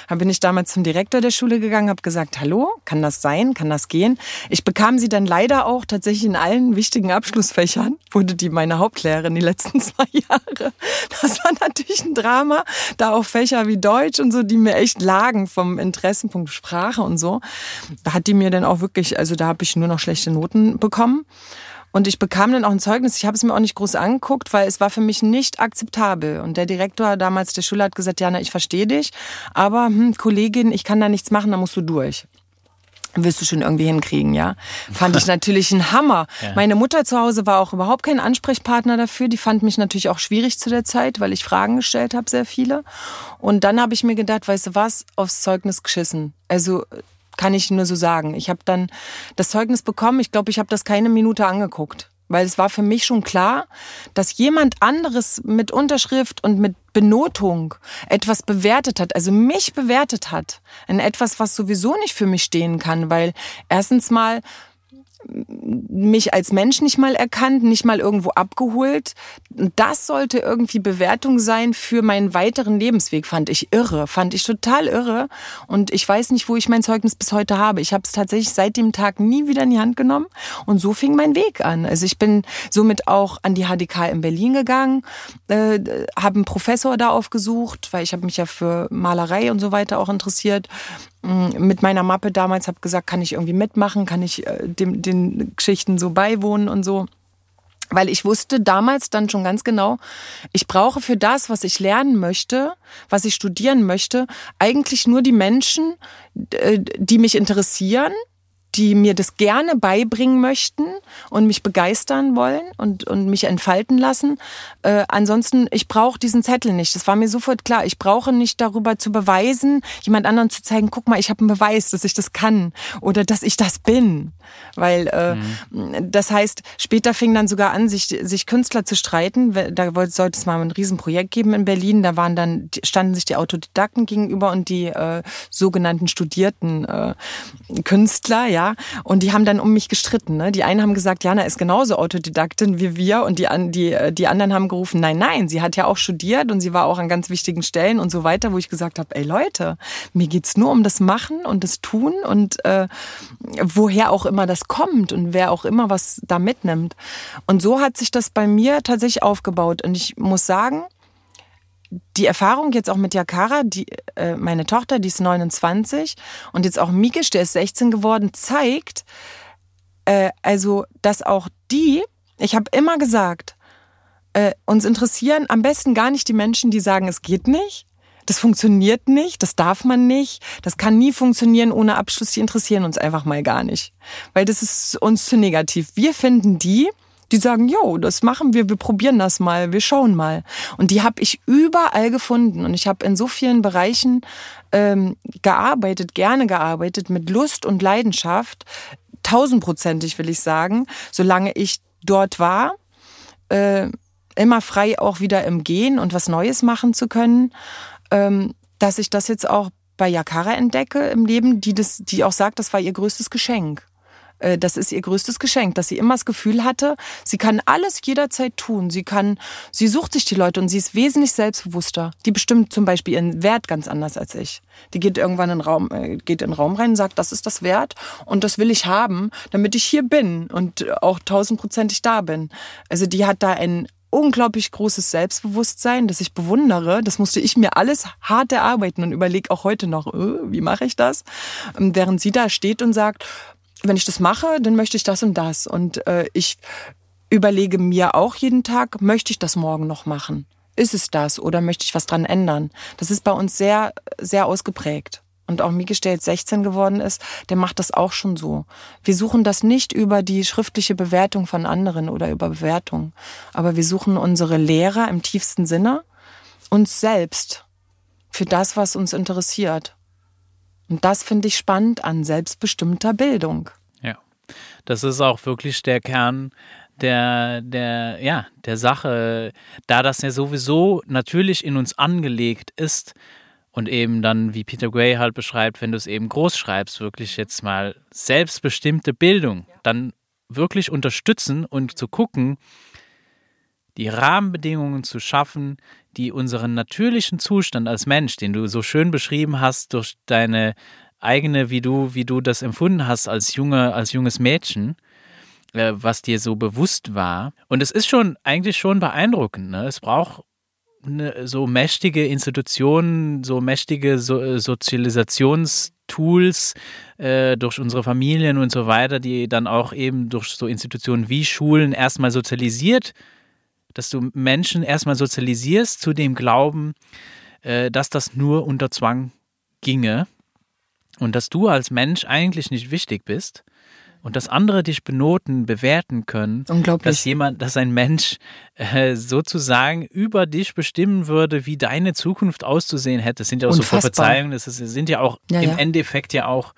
Dann bin ich damals zum Direktor der Schule gegangen, habe gesagt, hallo, kann das sein, kann das gehen? Ich bekam sie dann leider auch tatsächlich in allen wichtigen Abschlussfächern, wurde die meine Hauptlehrerin die letzten zwei Jahre. Das war natürlich ein Drama, da auch Fächer wie Deutsch und so, die mir echt lagen vom Interessenpunkt Sprache und so. Da hat die mir dann auch wirklich, also da habe ich nur noch schlechte Noten bekommen. Und ich bekam dann auch ein Zeugnis. Ich habe es mir auch nicht groß angeguckt, weil es war für mich nicht akzeptabel. Und der Direktor damals der Schule hat gesagt, Jana, ich verstehe dich, aber hm, Kollegin, ich kann da nichts machen, da musst du durch. wirst du schon irgendwie hinkriegen, ja. Fand ich natürlich ein Hammer. Ja. Meine Mutter zu Hause war auch überhaupt kein Ansprechpartner dafür. Die fand mich natürlich auch schwierig zu der Zeit, weil ich Fragen gestellt habe, sehr viele. Und dann habe ich mir gedacht, weißt du was, aufs Zeugnis geschissen. Also kann ich nur so sagen. Ich habe dann das Zeugnis bekommen. Ich glaube, ich habe das keine Minute angeguckt. Weil es war für mich schon klar, dass jemand anderes mit Unterschrift und mit Benotung etwas bewertet hat, also mich bewertet hat, in etwas, was sowieso nicht für mich stehen kann, weil erstens mal mich als Mensch nicht mal erkannt, nicht mal irgendwo abgeholt. Das sollte irgendwie Bewertung sein für meinen weiteren Lebensweg, fand ich irre, fand ich total irre. Und ich weiß nicht, wo ich mein Zeugnis bis heute habe. Ich habe es tatsächlich seit dem Tag nie wieder in die Hand genommen. Und so fing mein Weg an. Also ich bin somit auch an die HDK in Berlin gegangen, äh, habe einen Professor da aufgesucht, weil ich habe mich ja für Malerei und so weiter auch interessiert mit meiner Mappe damals habe gesagt, kann ich irgendwie mitmachen, kann ich äh, dem, den Geschichten so beiwohnen und so. Weil ich wusste damals dann schon ganz genau, ich brauche für das, was ich lernen möchte, was ich studieren möchte, eigentlich nur die Menschen, äh, die mich interessieren, die mir das gerne beibringen möchten und mich begeistern wollen und, und mich entfalten lassen. Äh, ansonsten, ich brauche diesen Zettel nicht. Das war mir sofort klar. Ich brauche nicht darüber zu beweisen, jemand anderen zu zeigen, guck mal, ich habe einen Beweis, dass ich das kann oder dass ich das bin. Weil äh, mhm. das heißt, später fing dann sogar an, sich, sich Künstler zu streiten. Da sollte es mal ein Riesenprojekt geben in Berlin. Da waren dann, standen sich die Autodidakten gegenüber und die äh, sogenannten studierten äh, Künstler, ja. Und die haben dann um mich gestritten. Ne? Die einen haben gesagt, Jana ist genauso Autodidaktin wie wir. Und die, die, die anderen haben gerufen, nein, nein, sie hat ja auch studiert und sie war auch an ganz wichtigen Stellen und so weiter, wo ich gesagt habe, ey Leute, mir geht's nur um das Machen und das Tun und äh, woher auch immer das kommt und wer auch immer was da mitnimmt. Und so hat sich das bei mir tatsächlich aufgebaut. Und ich muss sagen, die Erfahrung jetzt auch mit Yakara, die, äh, meine Tochter, die ist 29 und jetzt auch Mikisch, der ist 16 geworden, zeigt, äh, also, dass auch die, ich habe immer gesagt, äh, uns interessieren am besten gar nicht die Menschen, die sagen, es geht nicht. Das funktioniert nicht, das darf man nicht, das kann nie funktionieren ohne Abschluss, die interessieren uns einfach mal gar nicht. Weil das ist uns zu negativ. Wir finden die, die sagen, jo, das machen wir, wir probieren das mal, wir schauen mal. Und die habe ich überall gefunden. Und ich habe in so vielen Bereichen ähm, gearbeitet, gerne gearbeitet, mit Lust und Leidenschaft, tausendprozentig will ich sagen, solange ich dort war. Äh, immer frei auch wieder im Gehen und was Neues machen zu können, ähm, dass ich das jetzt auch bei Yakara entdecke im Leben, die das, die auch sagt, das war ihr größtes Geschenk. Äh, das ist ihr größtes Geschenk, dass sie immer das Gefühl hatte, sie kann alles jederzeit tun. Sie kann, sie sucht sich die Leute und sie ist wesentlich selbstbewusster. Die bestimmt zum Beispiel ihren Wert ganz anders als ich. Die geht irgendwann in den Raum, äh, geht in den Raum rein und sagt, das ist das Wert und das will ich haben, damit ich hier bin und auch tausendprozentig da bin. Also die hat da ein unglaublich großes Selbstbewusstsein, das ich bewundere. Das musste ich mir alles hart erarbeiten und überlege auch heute noch, äh, wie mache ich das? Ähm, während sie da steht und sagt, wenn ich das mache, dann möchte ich das und das. Und äh, ich überlege mir auch jeden Tag, möchte ich das morgen noch machen? Ist es das oder möchte ich was dran ändern? Das ist bei uns sehr, sehr ausgeprägt. Und auch Miki, der jetzt 16 geworden ist, der macht das auch schon so. Wir suchen das nicht über die schriftliche Bewertung von anderen oder über Bewertung. Aber wir suchen unsere Lehrer im tiefsten Sinne, uns selbst, für das, was uns interessiert. Und das finde ich spannend an selbstbestimmter Bildung. Ja, das ist auch wirklich der Kern der, der, ja, der Sache, da das ja sowieso natürlich in uns angelegt ist und eben dann, wie Peter Gray halt beschreibt, wenn du es eben groß schreibst, wirklich jetzt mal selbstbestimmte Bildung, dann wirklich unterstützen und zu gucken, die Rahmenbedingungen zu schaffen, die unseren natürlichen Zustand als Mensch, den du so schön beschrieben hast durch deine eigene, wie du, wie du das empfunden hast als junge, als junges Mädchen, äh, was dir so bewusst war. Und es ist schon eigentlich schon beeindruckend. Ne? Es braucht eine, so mächtige Institutionen, so mächtige so, äh, Sozialisationstools äh, durch unsere Familien und so weiter, die dann auch eben durch so Institutionen wie Schulen erstmal sozialisiert dass du Menschen erstmal sozialisierst zu dem Glauben, äh, dass das nur unter Zwang ginge. und dass du als Mensch eigentlich nicht wichtig bist und dass andere dich benoten, bewerten können, Unglaublich. dass jemand, dass ein Mensch äh, sozusagen über dich bestimmen würde, wie deine Zukunft auszusehen hätte. Das sind ja auch Unfassbar. so Prophezeiungen, das ist, sind ja auch Ja, im ja. Endeffekt ja auch,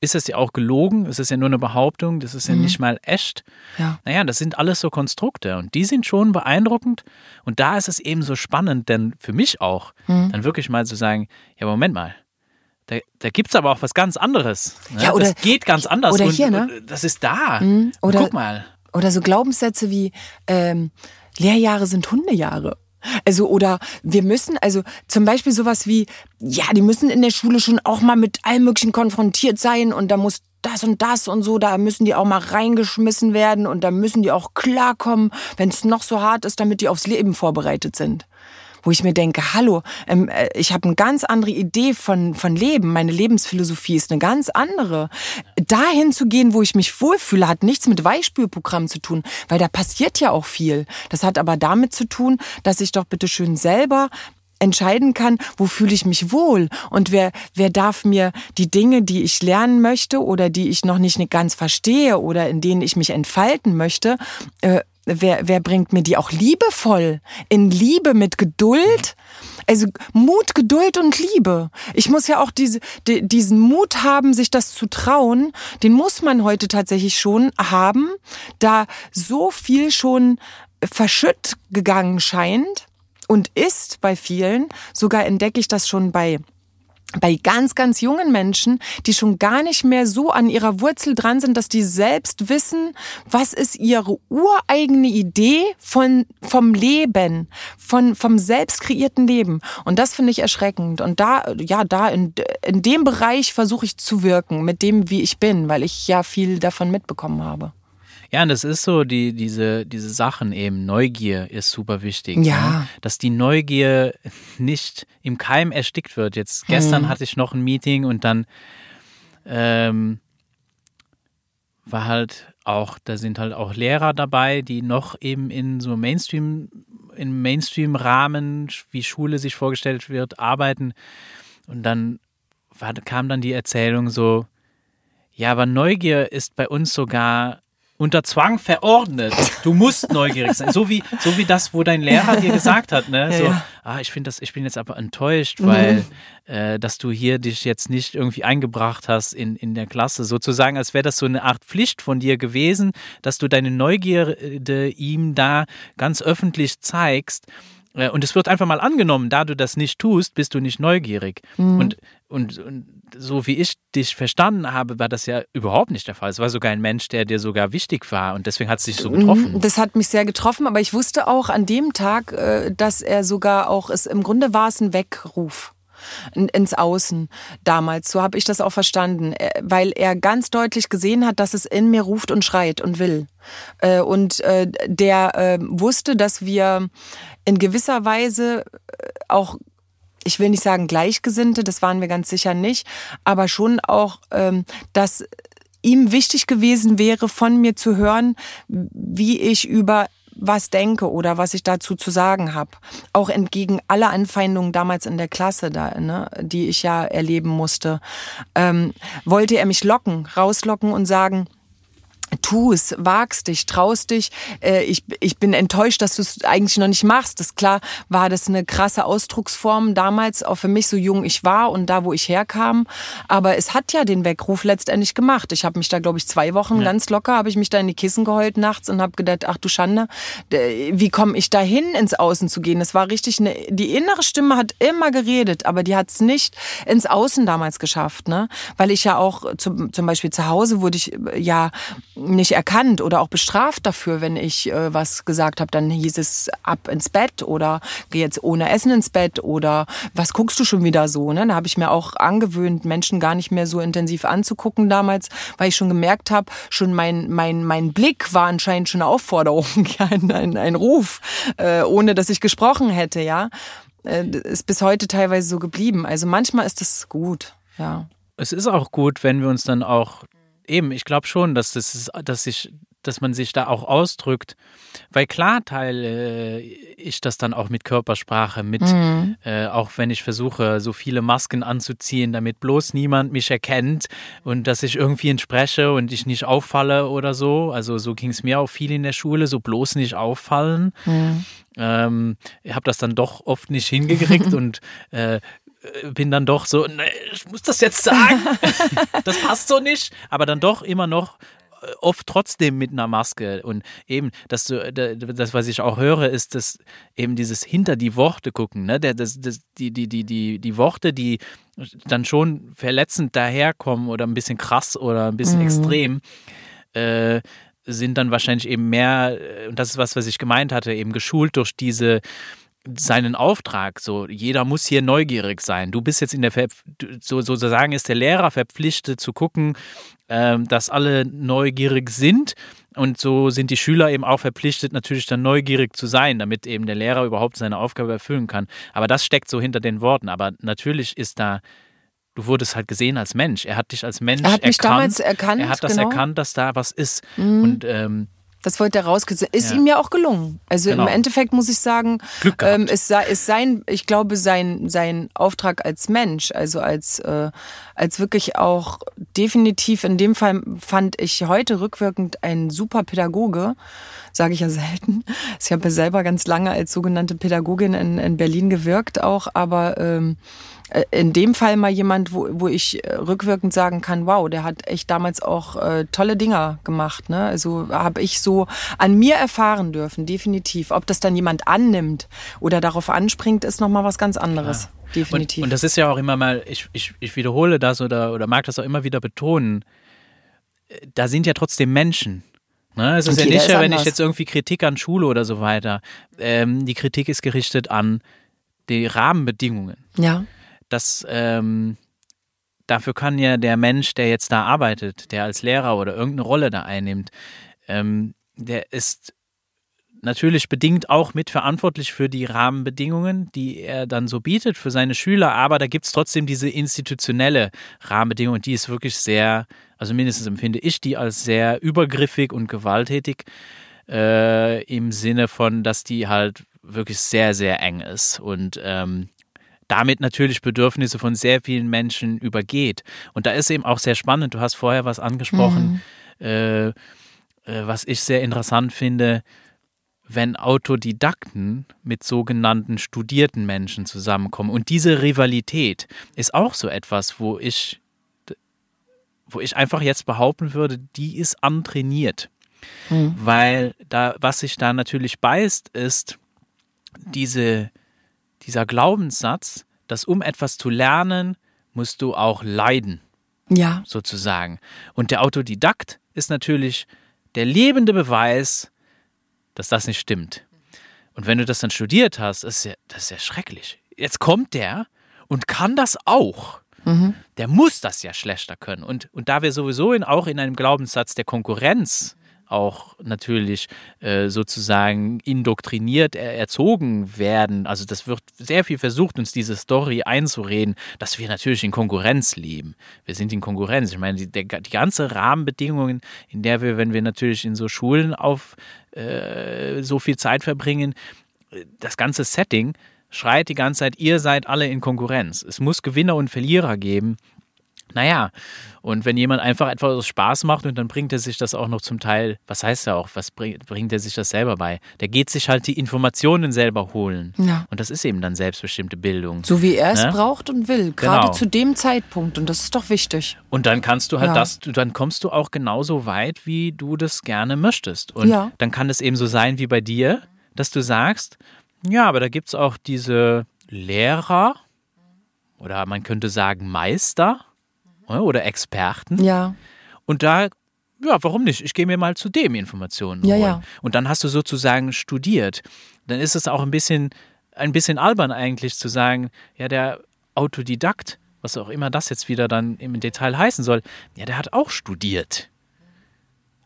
ist es ja auch gelogen, es ist ja nur eine Behauptung, das ist ja nicht mal echt. Ja. Naja, das sind alles so Konstrukte und die sind schon beeindruckend und da ist es eben so spannend, denn für mich auch, Mhm. dann wirklich mal zu sagen, ja, Moment mal, da, da gibt es aber auch was ganz anderes. Ne? Ja, oder- das geht ganz anders. oder und, hier, ne? und das ist da. Mhm, oder- Guck mal. Oder so Glaubenssätze wie ähm, Lehrjahre sind Hundejahre. Also oder wir müssen, also zum Beispiel sowas wie, ja, die müssen in der Schule schon auch mal mit allem Möglichen konfrontiert sein und da muss das und das und so, da müssen die auch mal reingeschmissen werden und da müssen die auch klarkommen, wenn es noch so hart ist, damit die aufs Leben vorbereitet sind. Wo ich mir denke, hallo, ähm, äh, ich habe eine ganz andere Idee von, von Leben. Meine Lebensphilosophie ist eine ganz andere. Dahin zu gehen, wo ich mich wohlfühle, hat nichts mit Weichspülprogramm zu tun, weil da passiert ja auch viel. Das hat aber damit zu tun, dass ich doch bitte schön selber entscheiden kann, wo fühle ich mich wohl und wer, wer darf mir die Dinge, die ich lernen möchte oder die ich noch nicht ganz verstehe oder in denen ich mich entfalten möchte, äh, wer, wer bringt mir die auch liebevoll, in Liebe, mit Geduld? Also Mut, Geduld und Liebe. Ich muss ja auch diese, die, diesen Mut haben, sich das zu trauen. Den muss man heute tatsächlich schon haben, da so viel schon verschütt gegangen scheint und ist bei vielen. Sogar entdecke ich das schon bei bei ganz, ganz jungen Menschen, die schon gar nicht mehr so an ihrer Wurzel dran sind, dass die selbst wissen, was ist ihre ureigene Idee von, vom Leben, von, vom selbst kreierten Leben. Und das finde ich erschreckend. Und da, ja, da in, in dem Bereich versuche ich zu wirken, mit dem, wie ich bin, weil ich ja viel davon mitbekommen habe. Ja, und das ist so, die, diese, diese Sachen eben, Neugier ist super wichtig. Ja. Ne? Dass die Neugier nicht im Keim erstickt wird. Jetzt gestern Hm. hatte ich noch ein Meeting und dann ähm, war halt auch, da sind halt auch Lehrer dabei, die noch eben in so Mainstream, im Mainstream-Rahmen, wie Schule sich vorgestellt wird, arbeiten. Und dann war, kam dann die Erzählung so, ja, aber Neugier ist bei uns sogar unter Zwang verordnet. Du musst neugierig sein. So wie, so wie das, wo dein Lehrer dir gesagt hat, ne? So, Ja, ja. ah, ich finde das, ich bin jetzt aber enttäuscht, weil, äh, dass du hier dich jetzt nicht irgendwie eingebracht hast in, in der Klasse. Sozusagen, als wäre das so eine Art Pflicht von dir gewesen, dass du deine Neugierde ihm da ganz öffentlich zeigst. Äh, Und es wird einfach mal angenommen, da du das nicht tust, bist du nicht neugierig. Und, und, und so wie ich dich verstanden habe, war das ja überhaupt nicht der Fall. Es war sogar ein Mensch, der dir sogar wichtig war und deswegen hat es dich so getroffen. Das hat mich sehr getroffen, aber ich wusste auch an dem Tag, äh, dass er sogar auch ist. Im Grunde war es ein Weckruf ins Außen damals. So habe ich das auch verstanden, Äh, weil er ganz deutlich gesehen hat, dass es in mir ruft und schreit und will. Äh, Und äh, der äh, wusste, dass wir in gewisser Weise auch ich will nicht sagen Gleichgesinnte, das waren wir ganz sicher nicht, aber schon auch, ähm, dass ihm wichtig gewesen wäre, von mir zu hören, wie ich über was denke oder was ich dazu zu sagen habe. Auch entgegen aller Anfeindungen damals in der Klasse, da, ne, die ich ja erleben musste, ähm, wollte er mich locken, rauslocken und sagen, tu es, wagst dich, traust dich. Äh, ich, ich bin enttäuscht, dass du es eigentlich noch nicht machst. Das klar war das eine krasse Ausdrucksform damals, auch für mich so jung ich war und da, wo ich herkam. Aber es hat ja den Weckruf letztendlich gemacht. Ich habe mich da, glaube ich, zwei Wochen ganz locker, habe ich mich da in die Kissen geheult nachts und habe gedacht, ach du Schande, wie komme ich dahin, ins Außen zu gehen? Das war richtig, eine, die innere Stimme hat immer geredet, aber die hat es nicht ins Außen damals geschafft. Ne? Weil ich ja auch zum, zum Beispiel zu Hause wurde ich äh, ja nicht erkannt oder auch bestraft dafür, wenn ich äh, was gesagt habe. Dann hieß es ab ins Bett oder geh jetzt ohne Essen ins Bett oder was guckst du schon wieder so? Ne? Da habe ich mir auch angewöhnt, Menschen gar nicht mehr so intensiv anzugucken damals, weil ich schon gemerkt habe, schon mein, mein, mein Blick war anscheinend schon eine Aufforderung, ein, ein, ein Ruf, äh, ohne dass ich gesprochen hätte, ja. Äh, ist bis heute teilweise so geblieben. Also manchmal ist es gut, ja. Es ist auch gut, wenn wir uns dann auch eben, ich glaube schon, dass das ist, dass ich dass man sich da auch ausdrückt. Weil klar teile ich das dann auch mit Körpersprache, mit, mhm. äh, auch wenn ich versuche, so viele Masken anzuziehen, damit bloß niemand mich erkennt und dass ich irgendwie entspreche und ich nicht auffalle oder so. Also so ging es mir auch viel in der Schule, so bloß nicht auffallen. Mhm. Ähm, ich habe das dann doch oft nicht hingekriegt und äh, bin dann doch so, ne, ich muss das jetzt sagen, das passt so nicht, aber dann doch immer noch äh, oft trotzdem mit einer Maske. Und eben das, das was ich auch höre ist dass eben dieses hinter die Worte gucken ne? Das, das, die, die, die, die, die Worte die dann schon verletzend daherkommen oder ein bisschen krass oder ein bisschen mhm. extrem äh, sind dann wahrscheinlich eben mehr äh, und das ist was was ich gemeint hatte eben geschult durch diese seinen Auftrag. So, jeder muss hier neugierig sein. Du bist jetzt in der, Ver so, sozusagen ist der Lehrer verpflichtet zu gucken, äh, dass alle neugierig sind. Und so sind die Schüler eben auch verpflichtet, natürlich dann neugierig zu sein, damit eben der Lehrer überhaupt seine Aufgabe erfüllen kann. Aber das steckt so hinter den Worten. Aber natürlich ist da du wurdest halt gesehen als Mensch. Er hat dich als Mensch er hat mich erkannt. damals erkannt. Er hat das genau. erkannt, dass da was ist. Mhm. Und ähm, das wollte er rausgesetzt. Ist ja. ihm ja auch gelungen. Also genau. im Endeffekt muss ich sagen, ähm, es ist sein, ich glaube, sein, sein Auftrag als Mensch, also als, äh, als wirklich auch definitiv, in dem Fall fand ich heute rückwirkend ein super Pädagoge, sage ich ja selten. Ich habe ja selber ganz lange als sogenannte Pädagogin in, in Berlin gewirkt auch, aber ähm, äh, in dem Fall mal jemand, wo, wo ich äh, rückwirkend sagen kann, wow, der hat echt damals auch äh, tolle Dinger gemacht. Ne? Also habe ich so an mir erfahren dürfen, definitiv. Ob das dann jemand annimmt oder darauf anspringt, ist nochmal was ganz anderes. Ja. Definitiv. Und, und, das ist ja auch immer mal, ich, ich, ich wiederhole das oder, oder mag das auch immer wieder betonen, da sind ja trotzdem Menschen. Ne? Es ist ja nicht, wenn ich jetzt irgendwie Kritik an Schule oder so weiter, ähm, die Kritik ist gerichtet an die Rahmenbedingungen. Ja das ähm, dafür kann ja der Mensch, der jetzt da arbeitet, der als Lehrer oder irgendeine Rolle da einnimmt, ähm, der ist natürlich bedingt auch mitverantwortlich für die Rahmenbedingungen, die er dann so bietet für seine Schüler, aber da gibt es trotzdem diese institutionelle Rahmenbedingung, die ist wirklich sehr, also mindestens empfinde ich die als sehr übergriffig und gewalttätig äh, im Sinne von, dass die halt wirklich sehr, sehr eng ist und ähm, damit natürlich Bedürfnisse von sehr vielen Menschen übergeht. Und da ist eben auch sehr spannend, du hast vorher was angesprochen, mhm. äh, äh, was ich sehr interessant finde, wenn Autodidakten mit sogenannten studierten Menschen zusammenkommen. Und diese Rivalität ist auch so etwas, wo ich, wo ich einfach jetzt behaupten würde, die ist antrainiert. Mhm. Weil da, was sich da natürlich beißt, ist diese dieser Glaubenssatz, dass um etwas zu lernen, musst du auch leiden. Ja. Sozusagen. Und der Autodidakt ist natürlich der lebende Beweis, dass das nicht stimmt. Und wenn du das dann studiert hast, ist ja, das ist ja schrecklich. Jetzt kommt der und kann das auch. Mhm. Der muss das ja schlechter können. Und, und da wir sowieso in, auch in einem Glaubenssatz der Konkurrenz auch natürlich äh, sozusagen indoktriniert, er, erzogen werden. Also das wird sehr viel versucht, uns diese Story einzureden, dass wir natürlich in Konkurrenz leben. Wir sind in Konkurrenz. Ich meine, die, der, die ganze Rahmenbedingungen, in der wir, wenn wir natürlich in so Schulen auf äh, so viel Zeit verbringen, das ganze Setting schreit die ganze Zeit, ihr seid alle in Konkurrenz. Es muss Gewinner und Verlierer geben. Naja, und wenn jemand einfach etwas aus Spaß macht und dann bringt er sich das auch noch zum Teil, was heißt er auch, was bringt, bringt er sich das selber bei? Der geht sich halt die Informationen selber holen. Ja. Und das ist eben dann selbstbestimmte Bildung. So wie er es ne? braucht und will, gerade genau. zu dem Zeitpunkt. Und das ist doch wichtig. Und dann kannst du halt ja. das, dann kommst du auch genauso weit, wie du das gerne möchtest. Und ja. dann kann es eben so sein wie bei dir, dass du sagst, ja, aber da gibt es auch diese Lehrer oder man könnte sagen Meister oder Experten. Ja. Und da, ja, warum nicht? Ich gehe mir mal zu dem Informationen ja, holen. Ja. Und dann hast du sozusagen studiert. Dann ist es auch ein bisschen, ein bisschen albern eigentlich zu sagen, ja, der Autodidakt, was auch immer das jetzt wieder dann im Detail heißen soll, ja, der hat auch studiert.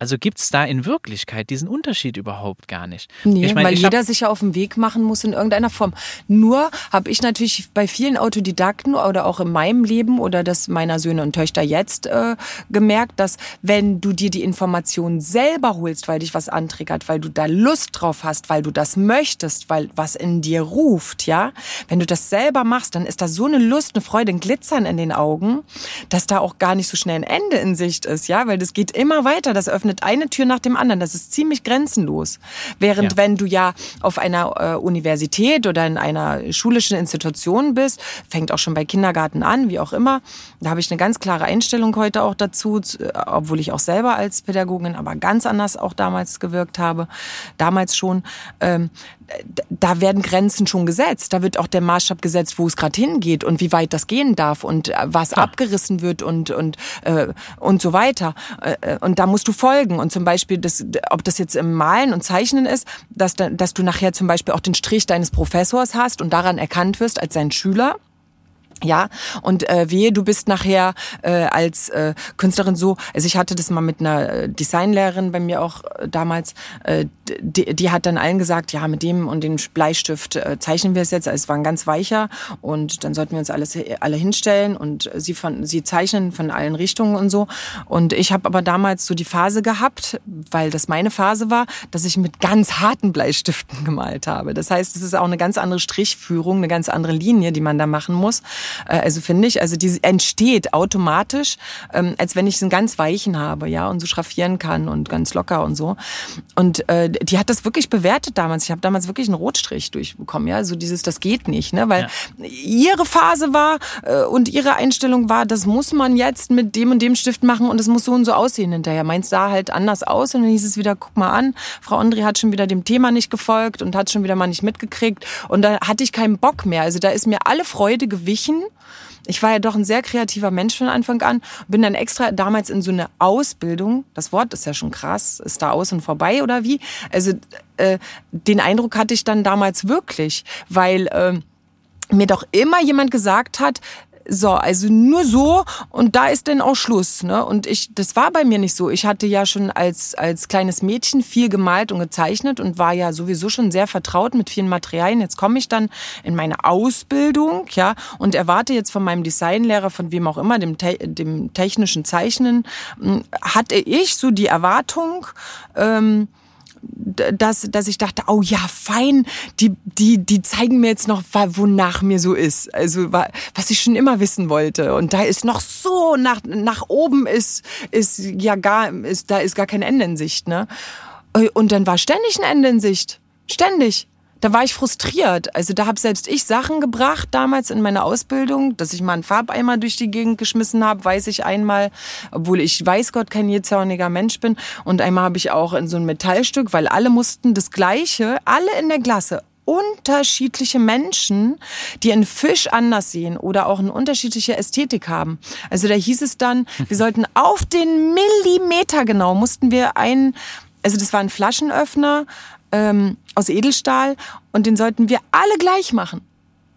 Also gibt es da in Wirklichkeit diesen Unterschied überhaupt gar nicht. Nee, ich mein, weil jeder sich ja auf den Weg machen muss in irgendeiner Form. Nur habe ich natürlich bei vielen Autodidakten oder auch in meinem Leben oder das meiner Söhne und Töchter jetzt äh, gemerkt, dass wenn du dir die Informationen selber holst, weil dich was antriggert, weil du da Lust drauf hast, weil du das möchtest, weil was in dir ruft, ja, wenn du das selber machst, dann ist da so eine Lust, eine Freude, ein Glitzern in den Augen, dass da auch gar nicht so schnell ein Ende in Sicht ist, ja, weil das geht immer weiter, das öffnet öffnet eine Tür nach dem anderen. Das ist ziemlich grenzenlos. Während Ja. wenn du ja auf einer äh, Universität oder in einer schulischen Institution bist, fängt auch schon bei Kindergarten an, wie auch immer. Da habe ich eine ganz klare Einstellung heute auch dazu, äh, obwohl ich auch selber als Pädagogin aber ganz anders auch damals gewirkt habe. Damals schon. Ähm, da werden Grenzen schon gesetzt. Da wird auch der Maßstab gesetzt, wo es gerade hingeht und wie weit das gehen darf und äh, was abgerissen wird und und äh, und so weiter. Äh, Und da musst du folgen. Und zum Beispiel, das, ob das jetzt im Malen und Zeichnen ist, dass, da, dass du nachher zum Beispiel auch den Strich deines Professors hast und daran erkannt wirst als sein Schüler. Ja, und äh, wehe, du bist nachher äh, als äh, Künstlerin so, also ich hatte das mal mit einer äh, Designlehrerin bei mir auch äh, damals, äh, die, die hat dann allen gesagt, ja, mit dem und dem Bleistift äh, zeichnen wir es jetzt, also es war ein ganz weicher und dann sollten wir uns alles alle hinstellen und sie von sie zeichnen von allen Richtungen und so und ich habe aber damals so die Phase gehabt, weil das meine Phase war, dass ich mit ganz harten Bleistiften gemalt habe. Das heißt, es ist auch eine ganz andere Strichführung, eine ganz andere Linie, die man da machen muss. Äh, Also finde ich, also die entsteht automatisch, ähm, als wenn ich einen ganz weichen habe, ja, und so schraffieren kann und ganz locker und so. Und äh, die hat das wirklich bewertet damals. Ich habe damals wirklich einen Rotstrich durchbekommen, ja, so dieses, das geht nicht, ne, weil ihre Phase war äh, und ihre Einstellung war, das muss man jetzt mit dem und dem Stift machen und es muss so und so aussehen hinterher. Meins sah halt anders aus und dann hieß es wieder, guck mal an, Frau André hat schon wieder dem Thema nicht gefolgt und hat schon wieder mal nicht mitgekriegt und da hatte ich keinen Bock mehr. Also da ist mir alle Freude gewichen. Ich war ja doch ein sehr kreativer Mensch von Anfang an. Bin dann extra damals in so eine Ausbildung, das Wort ist ja schon krass, ist da aus und vorbei oder wie? Also äh, den Eindruck hatte ich dann damals wirklich, weil äh, mir doch immer jemand gesagt hat, so, also nur so und da ist dann auch Schluss, ne? Und ich, das war bei mir nicht so. Ich hatte ja schon als als kleines Mädchen viel gemalt und gezeichnet und war ja sowieso schon sehr vertraut mit vielen Materialien. Jetzt komme ich dann in meine Ausbildung, ja, und erwarte jetzt von meinem Designlehrer, von wem auch immer, dem dem technischen Zeichnen, mh, hatte ich so die Erwartung. Ähm, dass, dass ich dachte, oh ja, fein, die, die, die zeigen mir jetzt noch, wonach mir so ist. Also, was ich schon immer wissen wollte. Und da ist noch so, nach, nach oben ist, ist ja gar, ist, da ist gar kein Ende in Sicht, ne? Und dann war ständig ein Ende in Sicht. Ständig da war ich frustriert. Also da habe selbst ich Sachen gebracht damals in meiner Ausbildung, dass ich mal einen Farbeimer durch die Gegend geschmissen habe, weiß ich einmal, obwohl ich weiß Gott kein jähzorniger Mensch bin. Und einmal habe ich auch in so ein Metallstück, weil alle mussten das Gleiche, alle in der Klasse, unterschiedliche Menschen, die einen Fisch anders sehen oder auch eine unterschiedliche Ästhetik haben. Also da hieß es dann, wir sollten auf den Millimeter genau, mussten wir einen, also das war ein Flaschenöffner, ähm, aus Edelstahl und den sollten wir alle gleich machen.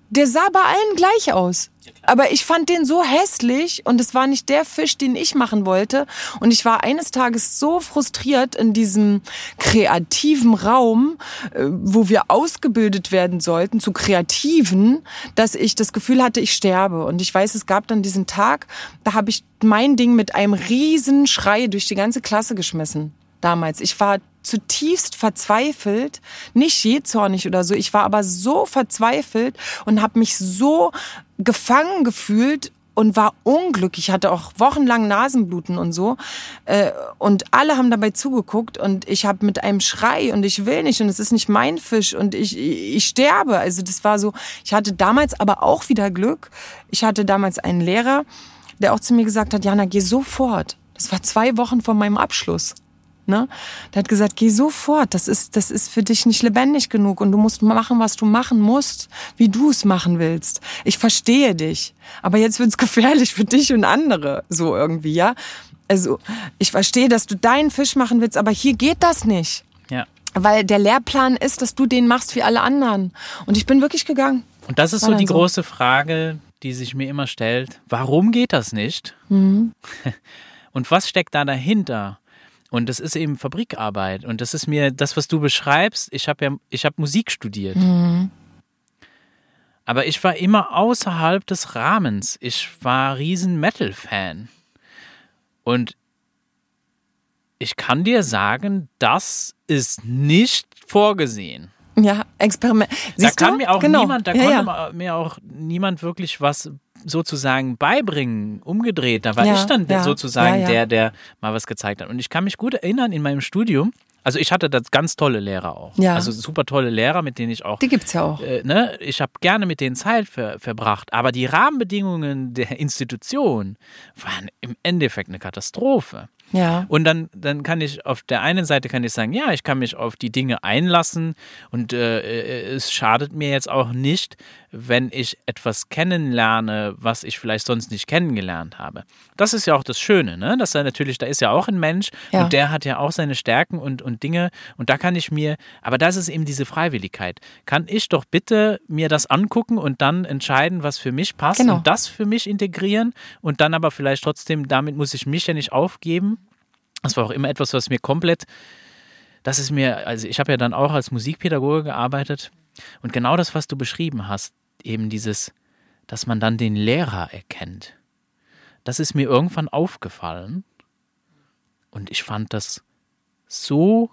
Der sah bei allen gleich aus. Aber ich fand den so hässlich und es war nicht der Fisch, den ich machen wollte. Und ich war eines Tages so frustriert in diesem kreativen Raum, äh, wo wir ausgebildet werden sollten zu Kreativen, dass ich das Gefühl hatte, ich sterbe. Und ich weiß, es gab dann diesen Tag, da habe ich mein Ding mit einem riesen Schrei durch die ganze Klasse geschmissen. Damals. Ich war zutiefst verzweifelt, nicht jähzornig oder so. Ich war aber so verzweifelt und habe mich so gefangen gefühlt und war unglücklich. Ich hatte auch wochenlang Nasenbluten und so. Äh, Und alle haben dabei zugeguckt und ich habe mit einem Schrei und ich will nicht und es ist nicht mein Fisch und ich, ich sterbe. Also das war so, ich hatte damals aber auch wieder Glück. Ich hatte damals einen Lehrer, der auch zu mir gesagt hat, Jana, geh sofort. Das war zwei Wochen vor meinem Abschluss. Ne? Der hat gesagt, geh sofort, das ist, das ist für dich nicht lebendig genug und du musst machen, was du machen musst, wie du es machen willst. Ich verstehe dich, aber jetzt wird's gefährlich für dich und andere, so irgendwie, ja. Also ich verstehe, dass du deinen Fisch machen willst, aber hier geht das nicht. Ja. Weil der Lehrplan ist, dass du den machst wie alle anderen. Und ich bin wirklich gegangen. Und das ist War so die so. große Frage, die sich mir immer stellt. Warum geht das nicht? Mhm. Und was steckt da dahinter? Und das ist eben Fabrikarbeit. Und das ist mir das, was du beschreibst. Ich habe ja, ich habe Musik studiert. Mhm. Aber ich war immer außerhalb des Rahmens. Ich war riesen Metal-Fan. Und ich kann dir sagen, das ist nicht vorgesehen. Ja, Experiment. Siehst da kann du? mir auch genau. niemand, da ja, konnte ja. mir auch niemand wirklich was sozusagen beibringen, umgedreht. Da war Ja, ich dann ja, sozusagen ja, ja. der, der mal was gezeigt hat. Und ich kann mich gut erinnern in meinem Studium. Also ich hatte da ganz tolle Lehrer auch. Ja. Also super tolle Lehrer, mit denen ich auch Die gibt's ja auch. äh, ne, ich habe gerne mit denen Zeit ver verbracht, aber die Rahmenbedingungen der Institution waren im Endeffekt eine Katastrophe. Ja. Und dann, dann kann ich auf der einen Seite kann ich sagen, ja, ich kann mich auf die Dinge einlassen und äh, äh, es schadet mir jetzt auch nicht, wenn ich etwas kennenlerne, was ich vielleicht sonst nicht kennengelernt habe. Das ist ja auch das Schöne, ne? Dass er natürlich, da ist ja auch ein Mensch Ja. und der hat ja auch seine Stärken und, und Dinge und da kann ich mir, aber das ist eben diese Freiwilligkeit. Kann ich doch bitte mir das angucken und dann entscheiden, was für mich passt Genau. und das für mich integrieren und dann aber vielleicht trotzdem, damit muss ich mich ja nicht aufgeben. Das war auch immer etwas, was mir komplett, das ist mir, also ich habe ja dann auch als Musikpädagoge gearbeitet und genau das, was du beschrieben hast, eben dieses, dass man dann den Lehrer erkennt, das ist mir irgendwann aufgefallen und ich fand das so,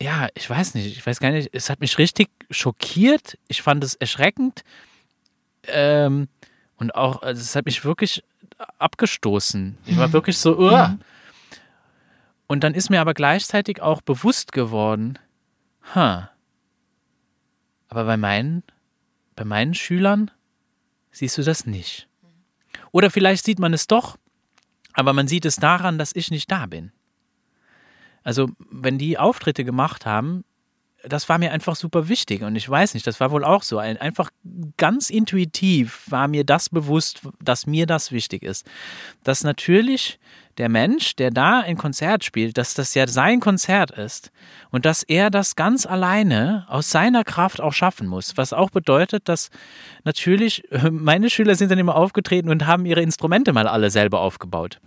ja, ich weiß nicht, ich weiß gar nicht, es hat mich richtig schockiert, ich fand es erschreckend ähm, und auch, also es hat mich wirklich abgestoßen. Ich war wirklich so, Uah. Und dann ist mir aber gleichzeitig auch bewusst geworden, ha, aber bei meinen, bei meinen Schülern siehst du das nicht. Oder vielleicht sieht man es doch, aber man sieht es daran, dass ich nicht da bin. Also, wenn die Auftritte gemacht haben, das war mir einfach super wichtig und ich weiß nicht, das war wohl auch so. Ein, einfach ganz intuitiv war mir das bewusst, dass mir das wichtig ist. Dass natürlich der Mensch, der da ein Konzert spielt, dass das ja sein Konzert ist und dass er das ganz alleine aus seiner Kraft auch schaffen muss. Was auch bedeutet, dass natürlich meine Schüler sind dann immer aufgetreten und haben ihre Instrumente mal alle selber aufgebaut.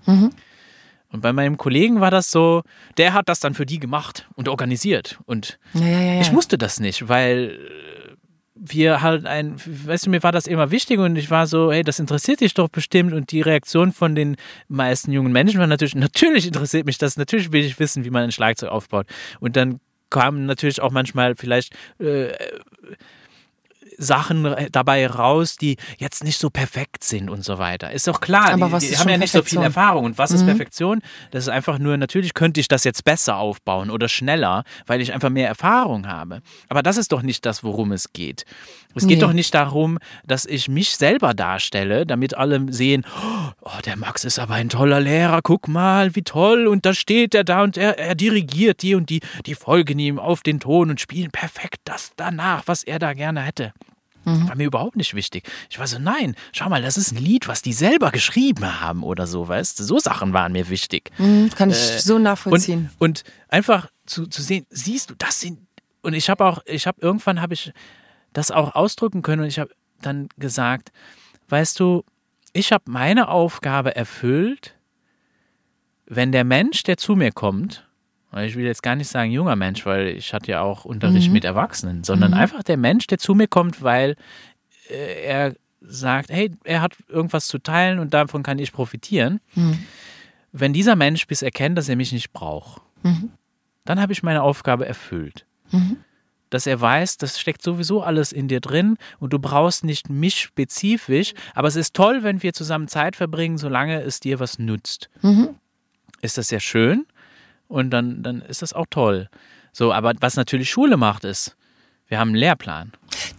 Und bei meinem Kollegen war das so, der hat das dann für die gemacht und organisiert. Und Ja, ja, ja, ich musste das nicht, weil äh, wir halt ein, weißt du, mir war das immer wichtig und ich war so, hey, das interessiert dich doch bestimmt und die Reaktion von den meisten jungen Menschen war natürlich, natürlich interessiert mich das, natürlich will ich wissen, wie man ein Schlagzeug aufbaut. Und dann kamen natürlich auch manchmal vielleicht äh, Sachen dabei raus, die jetzt nicht so perfekt sind und so weiter. Ist doch klar, Aber was die haben ja nicht so viel Perfektion? Erfahrung. Und was ist Perfektion? Das ist einfach nur, natürlich könnte ich das jetzt besser aufbauen oder schneller, weil ich einfach mehr Erfahrung habe. Aber das ist doch nicht das, worum es geht. Es geht Nee. doch nicht darum, dass ich mich selber darstelle, damit alle sehen, oh, der Max ist aber ein toller Lehrer, guck mal, wie toll. Und da steht er da und er, er dirigiert die und die, die folgen ihm auf den Ton und spielen perfekt das danach, was er da gerne hätte. War mir überhaupt nicht wichtig. Ich war so, nein, schau mal, das ist ein Lied, was die selber geschrieben haben oder so, weißt du? So Sachen waren mir wichtig. Mhm, Kann ich so nachvollziehen. Und, und einfach zu, zu sehen, siehst du, das sind. Und ich habe auch, ich habe irgendwann habe ich das auch ausdrücken können und ich habe dann gesagt, weißt du, ich habe meine Aufgabe erfüllt, wenn der Mensch, der zu mir kommt, ich will jetzt gar nicht sagen junger Mensch, weil ich hatte ja auch Unterricht mit Erwachsenen, sondern einfach der Mensch, der zu mir kommt, weil äh, er sagt, hey, er hat irgendwas zu teilen und davon kann ich profitieren. Wenn dieser Mensch bis erkennt, dass er mich nicht braucht, dann habe ich meine Aufgabe erfüllt. Dass er weiß, das steckt sowieso alles in dir drin und du brauchst nicht mich spezifisch, aber es ist toll, wenn wir zusammen Zeit verbringen, solange es dir was nützt. Ist das sehr schön und dann, dann ist das auch toll. So, aber was natürlich Schule macht, ist, wir haben einen Lehrplan.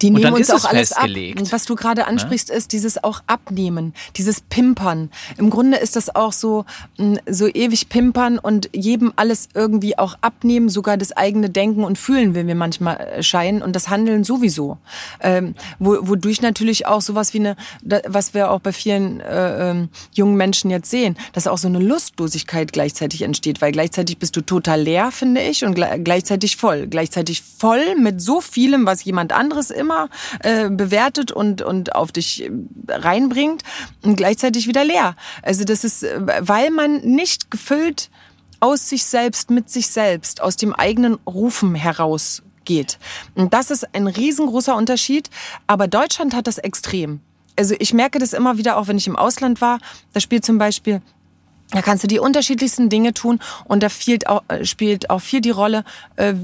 Die Und nehmen dann uns ist auch alles festgelegt. ab. Und was du gerade ansprichst, ist dieses auch abnehmen, dieses Pimpern. Im Grunde ist das auch so, mh, so ewig pimpern und jedem alles irgendwie auch abnehmen, sogar das eigene Denken und Fühlen, wenn wir manchmal äh, scheinen und das Handeln sowieso. Ähm, wo, wodurch natürlich auch sowas wie eine, was wir auch bei vielen äh, ähm, jungen Menschen jetzt sehen, dass auch so eine Lustlosigkeit gleichzeitig entsteht, weil gleichzeitig bist du total leer, finde ich, und gle- gleichzeitig voll. Gleichzeitig voll mit so vielem, was jemand anderes immer äh, bewertet und, und auf dich äh, reinbringt und gleichzeitig wieder leer. Also das ist, äh, weil man nicht gefüllt aus sich selbst, mit sich selbst, aus dem eigenen Rufen heraus geht. Und das ist ein riesengroßer Unterschied. Aber Deutschland hat das extrem. Also ich merke das immer wieder, auch wenn ich im Ausland war. Da spielt zum Beispiel da kannst du die unterschiedlichsten Dinge tun und da spielt auch, äh, spielt auch viel die Rolle, äh,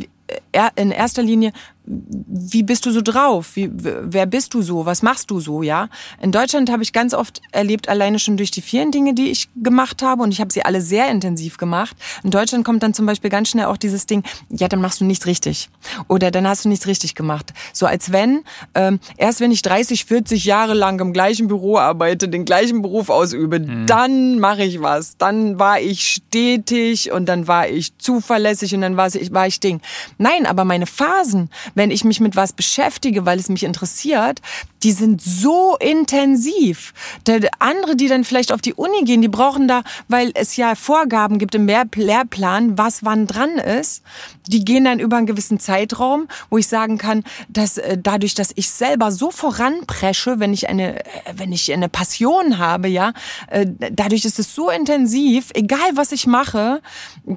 in erster Linie, wie bist du so drauf? Wie, wer bist du so? Was machst du so? Ja. In Deutschland habe ich ganz oft erlebt, alleine schon durch die vielen Dinge, die ich gemacht habe, und ich habe sie alle sehr intensiv gemacht. In Deutschland kommt dann zum Beispiel ganz schnell auch dieses Ding: Ja, dann machst du nichts richtig oder dann hast du nichts richtig gemacht. So als wenn ähm, erst wenn ich 30, 40 Jahre lang im gleichen Büro arbeite, den gleichen Beruf ausübe, mhm. dann mache ich was. Dann war ich stetig und dann war ich zuverlässig und dann war ich, war ich Ding. Nein, aber meine Phasen wenn ich mich mit was beschäftige, weil es mich interessiert, die sind so intensiv. Der andere, die dann vielleicht auf die Uni gehen, die brauchen da, weil es ja Vorgaben gibt im Lehrplan, was wann dran ist. Die gehen dann über einen gewissen Zeitraum, wo ich sagen kann, dass äh, dadurch, dass ich selber so voranpresche, wenn ich eine, äh, wenn ich eine Passion habe, ja, äh, dadurch ist es so intensiv, egal was ich mache,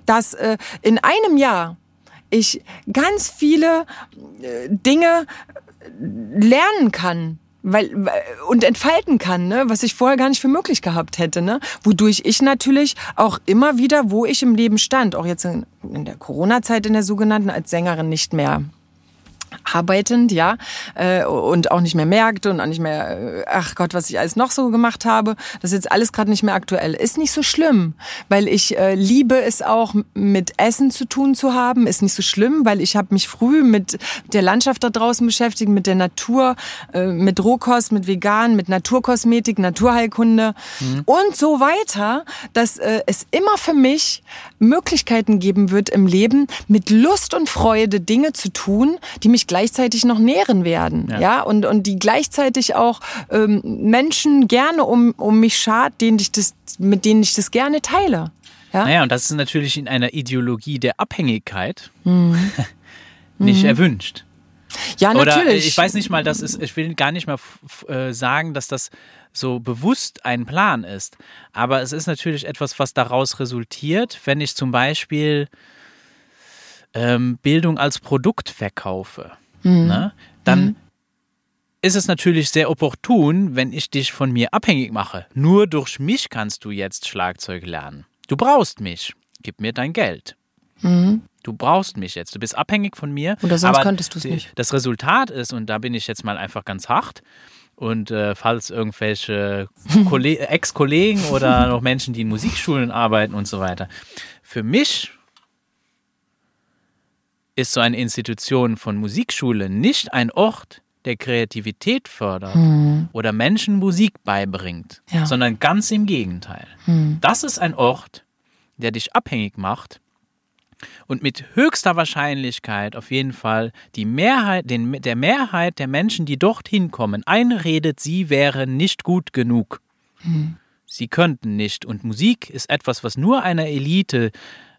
dass in einem Jahr ich ganz viele äh, Dinge lernen kann weil und entfalten kann, ne, was ich vorher gar nicht für möglich gehabt hätte, ne, wodurch ich natürlich auch immer wieder, wo ich im Leben stand, auch jetzt in, in der Corona-Zeit in der sogenannten als Sängerin nicht mehr arbeitend, ja, äh, und auch nicht mehr merkte und auch nicht mehr, äh, ach Gott, was ich alles noch so gemacht habe, das ist jetzt alles gerade nicht mehr aktuell. Ist nicht so schlimm, weil ich äh, liebe es auch mit Essen zu tun zu haben, ist nicht so schlimm, weil ich habe mich früh mit der Landschaft da draußen beschäftigt, mit der Natur, äh, mit Rohkost, mit Vegan, mit Naturkosmetik, Naturheilkunde mhm. und so weiter, dass äh, es immer für mich Möglichkeiten geben wird im Leben, mit Lust und Freude Dinge zu tun, die mich gleichzeitig noch nähren werden. Ja, ja? Und, und die gleichzeitig auch ähm, Menschen gerne um, um mich schart, denen ich das, mit denen ich das gerne teile. Ja? Naja, und das ist natürlich in einer Ideologie der Abhängigkeit mhm. nicht mhm. erwünscht. Ja, natürlich. Oder ich weiß nicht mal, das ist, ich will gar nicht mal äh, sagen, dass das so bewusst ein Plan ist. Aber es ist natürlich etwas, was daraus resultiert, wenn ich zum Beispiel ähm, Bildung als Produkt verkaufe. Mhm. Ne? Dann mhm. ist es natürlich sehr opportun, wenn ich dich von mir abhängig mache. Nur durch mich kannst du jetzt Schlagzeug lernen. Du brauchst mich. Gib mir dein Geld. Mhm. Du brauchst mich jetzt. Du bist abhängig von mir. Oder sonst aber könntest du es nicht. Das Resultat ist, und da bin ich jetzt mal einfach ganz hart, und äh, falls irgendwelche Ex-Kollegen oder noch Menschen, die in Musikschulen arbeiten und so weiter. Für mich ist so eine Institution von Musikschule nicht ein Ort, der Kreativität fördert hm. oder Menschen Musik beibringt, ja. sondern ganz im Gegenteil. Hm. Das ist ein Ort, der dich abhängig macht und mit höchster Wahrscheinlichkeit auf jeden Fall die Mehrheit, den, der Mehrheit der Menschen, die dorthin kommen, einredet, sie wären nicht gut genug. Hm. Sie könnten nicht. Und Musik ist etwas, was nur einer Elite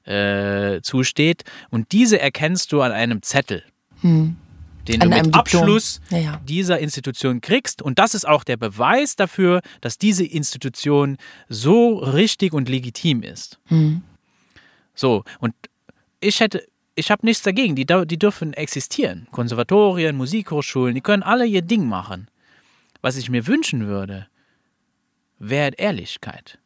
äh, zusteht. Und diese erkennst du an einem Zettel. Hm den An du mit Abschluss ja, ja. dieser Institution kriegst. Und das ist auch der Beweis dafür, dass diese Institution so richtig und legitim ist. Hm. So, und ich hätte, ich habe nichts dagegen. Die, die dürfen existieren. Konservatorien, Musikhochschulen, die können alle ihr Ding machen. Was ich mir wünschen würde, wäre Ehrlichkeit.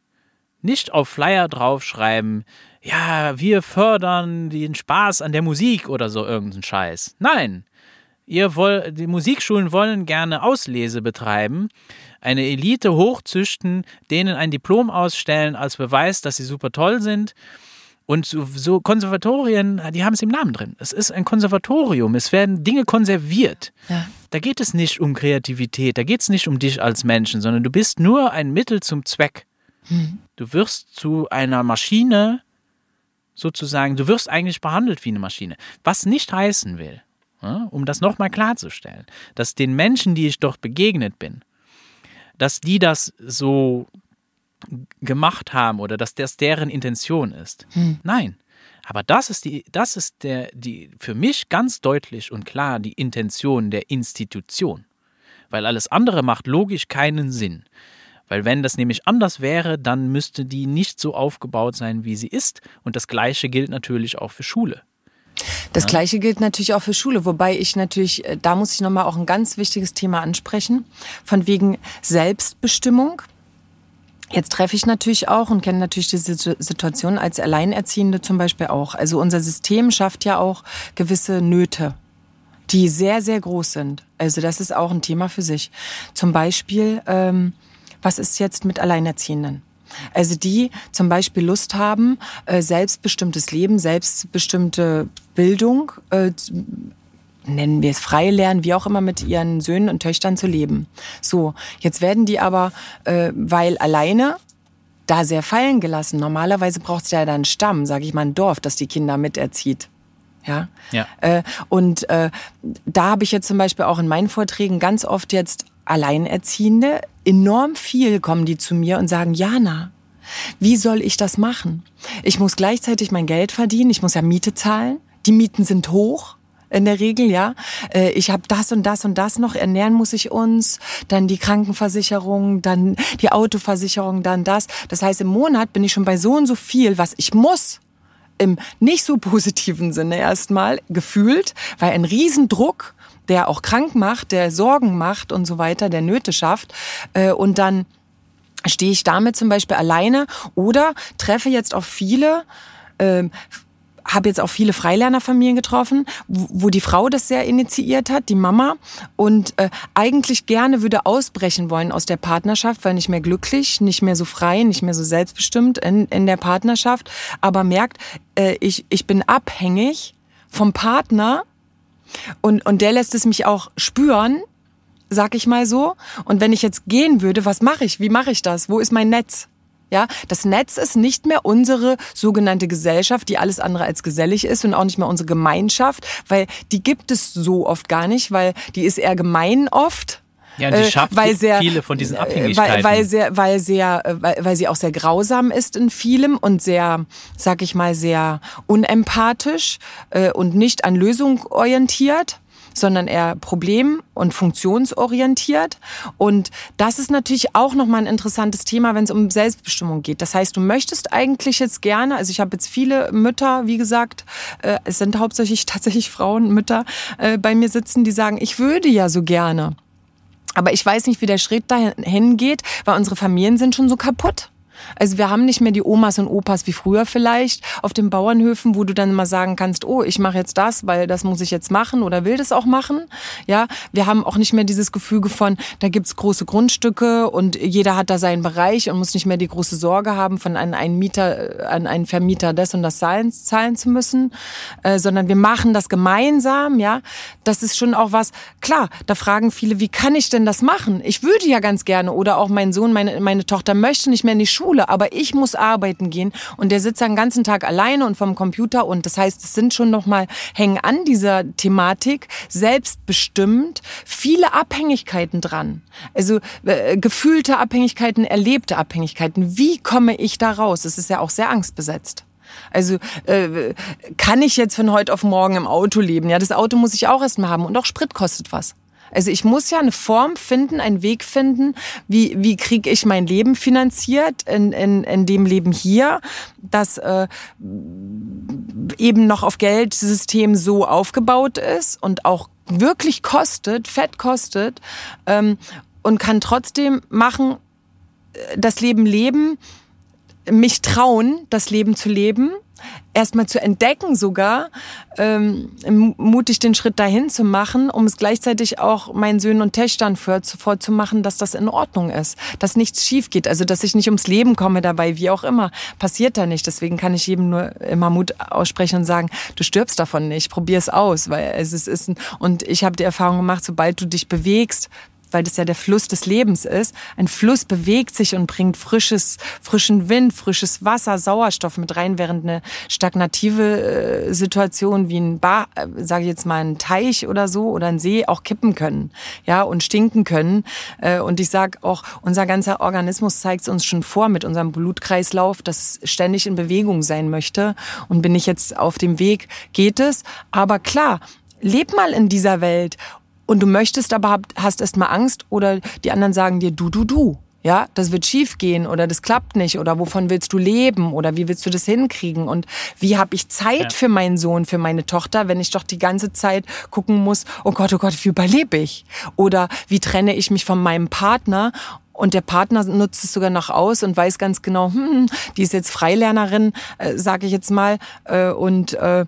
Nicht auf Flyer draufschreiben, ja, wir fördern den Spaß an der Musik oder so irgendeinen Scheiß. Nein. Ihr wollt, die Musikschulen wollen gerne Auslese betreiben, eine Elite hochzüchten, denen ein Diplom ausstellen als Beweis, dass sie super toll sind und so, so Konservatorien, die haben es im Namen drin. Es ist ein Konservatorium. Es werden Dinge konserviert. Ja. Da geht es nicht um Kreativität, da geht es nicht um dich als Menschen, sondern du bist nur ein Mittel zum Zweck. Hm. Du wirst zu einer Maschine, sozusagen, du wirst eigentlich behandelt wie eine Maschine. Was nicht heißen will, ja, um das nochmal klarzustellen, dass den Menschen, die ich dort begegnet bin, dass die das so gemacht haben oder dass das deren Intention ist. Hm. Nein. Aber das ist die, das ist der, die für mich ganz deutlich und klar die Intention der Institution. Weil alles andere macht logisch keinen Sinn. Weil wenn das nämlich anders wäre, dann müsste die nicht so aufgebaut sein, wie sie ist. Und das Gleiche gilt natürlich auch für Schule. Das ja. Gleiche gilt natürlich auch für Schule, wobei ich natürlich, äh, da muss ich nochmal auch ein ganz wichtiges Thema ansprechen, von wegen Selbstbestimmung. Jetzt treffe ich natürlich auch und kenne natürlich diese Situation als Alleinerziehende zum Beispiel auch. Also unser System schafft ja auch gewisse Nöte, die sehr, sehr groß sind. Also das ist auch ein Thema für sich. Zum Beispiel, ähm, was ist jetzt mit Alleinerziehenden? Also die zum Beispiel Lust haben, äh, selbstbestimmtes Leben, selbstbestimmte Bildung, äh, nennen wir es Freilernen, wie auch immer, mit ihren Söhnen und Töchtern zu leben. So, jetzt werden die aber, äh, weil alleine da sehr fallen gelassen. Normalerweise braucht es ja dann einen Stamm, sage ich mal, ein Dorf, das die Kinder miterzieht. Ja. ja. Äh, und äh, da habe ich jetzt zum Beispiel auch in meinen Vorträgen ganz oft jetzt Alleinerziehende, enorm viel kommen die zu mir und sagen, Jana, wie soll ich das machen? Ich muss gleichzeitig mein Geld verdienen, ich muss ja Miete zahlen. Die Mieten sind hoch in der Regel, ja. Äh, ich habe das und das und das noch, ernähren muss ich uns, dann die Krankenversicherung, dann die Autoversicherung, dann das. Das heißt, im Monat bin ich schon bei so und so viel, was ich muss. Im nicht so positiven Sinne erstmal gefühlt, weil ein Riesendruck, der auch krank macht, der Sorgen macht und so weiter, der Nöte schafft. Äh, und dann stehe ich damit zum Beispiel alleine oder treffe jetzt auch viele ähm, habe jetzt auch viele Freilernerfamilien getroffen, wo die Frau das sehr initiiert hat, die Mama, und äh, eigentlich gerne würde ausbrechen wollen aus der Partnerschaft, weil nicht mehr glücklich, nicht mehr so frei, nicht mehr so selbstbestimmt in, in der Partnerschaft, aber merkt, äh, ich, ich bin abhängig vom Partner und, und der lässt es mich auch spüren, sag ich mal so. Und wenn ich jetzt gehen würde, was mache ich? Wie mache ich das? Wo ist mein Netz? Ja, das Netz ist nicht mehr unsere sogenannte Gesellschaft, die alles andere als gesellig ist und auch nicht mehr unsere Gemeinschaft, weil die gibt es so oft gar nicht, weil die ist eher gemein oft. Ja, die äh, schafft weil sehr, viele von diesen Abhängigkeiten. Weil, weil, sehr, weil, sehr, äh, weil, weil sie auch sehr grausam ist in vielem und sehr, sag ich mal, sehr unempathisch äh, und nicht an Lösung orientiert sondern eher problem- und funktionsorientiert. Und das ist natürlich auch nochmal ein interessantes Thema, wenn es um Selbstbestimmung geht. Das heißt, du möchtest eigentlich jetzt gerne, also ich habe jetzt viele Mütter, wie gesagt, äh, es sind hauptsächlich tatsächlich Frauen, Mütter äh, bei mir sitzen, die sagen, ich würde ja so gerne. Aber ich weiß nicht, wie der Schritt dahin geht, weil unsere Familien sind schon so kaputt. Also wir haben nicht mehr die Omas und Opas wie früher vielleicht auf den Bauernhöfen, wo du dann mal sagen kannst, oh, ich mache jetzt das, weil das muss ich jetzt machen oder will das auch machen. Ja, wir haben auch nicht mehr dieses Gefüge von, da gibt's große Grundstücke und jeder hat da seinen Bereich und muss nicht mehr die große Sorge haben, von an einen Mieter, äh, an einen Vermieter das und das zahlen, zahlen zu müssen, äh, sondern wir machen das gemeinsam. Ja, das ist schon auch was. Klar, da fragen viele, wie kann ich denn das machen? Ich würde ja ganz gerne oder auch mein Sohn, meine meine Tochter möchte nicht mehr in die Schule Schule, aber ich muss arbeiten gehen und der sitzt den ganzen Tag alleine und vom Computer und das heißt, es sind schon noch mal hängen an dieser Thematik selbstbestimmt viele Abhängigkeiten dran. Also äh, gefühlte Abhängigkeiten, erlebte Abhängigkeiten. Wie komme ich da raus? Es ist ja auch sehr angstbesetzt. Also äh, kann ich jetzt von heute auf morgen im Auto leben? Ja, das Auto muss ich auch erstmal haben und auch Sprit kostet was. Also ich muss ja eine Form finden, einen Weg finden, wie, wie kriege ich mein Leben finanziert in, in, in dem Leben hier, das äh, eben noch auf Geldsystem so aufgebaut ist und auch wirklich kostet, fett kostet ähm, und kann trotzdem machen, äh, das Leben leben, mich trauen, das Leben zu leben erstmal zu entdecken sogar, ähm, mutig den Schritt dahin zu machen, um es gleichzeitig auch meinen Söhnen und Töchtern vorzumachen, dass das in Ordnung ist, dass nichts schief geht, also dass ich nicht ums Leben komme dabei, wie auch immer, passiert da nicht. Deswegen kann ich jedem nur immer Mut aussprechen und sagen, du stirbst davon nicht, probier es aus, weil es ist und ich habe die Erfahrung gemacht, sobald du dich bewegst, weil das ja der Fluss des Lebens ist. Ein Fluss bewegt sich und bringt frisches, frischen Wind, frisches Wasser, Sauerstoff mit rein, während eine stagnative äh, Situation wie ein Bar, äh, sage ich jetzt mal ein Teich oder so oder ein See auch kippen können, ja und stinken können. Äh, und ich sage auch, unser ganzer Organismus zeigt es uns schon vor mit unserem Blutkreislauf, dass ständig in Bewegung sein möchte. Und bin ich jetzt auf dem Weg, geht es. Aber klar, leb mal in dieser Welt und du möchtest aber hast erst mal Angst oder die anderen sagen dir du du du. Ja, das wird schief gehen oder das klappt nicht oder wovon willst du leben oder wie willst du das hinkriegen und wie habe ich Zeit ja. für meinen Sohn, für meine Tochter, wenn ich doch die ganze Zeit gucken muss, oh Gott, oh Gott, wie überlebe ich? Oder wie trenne ich mich von meinem Partner und der Partner nutzt es sogar noch aus und weiß ganz genau, hm, die ist jetzt Freilernerin, äh, sage ich jetzt mal. Äh, und äh,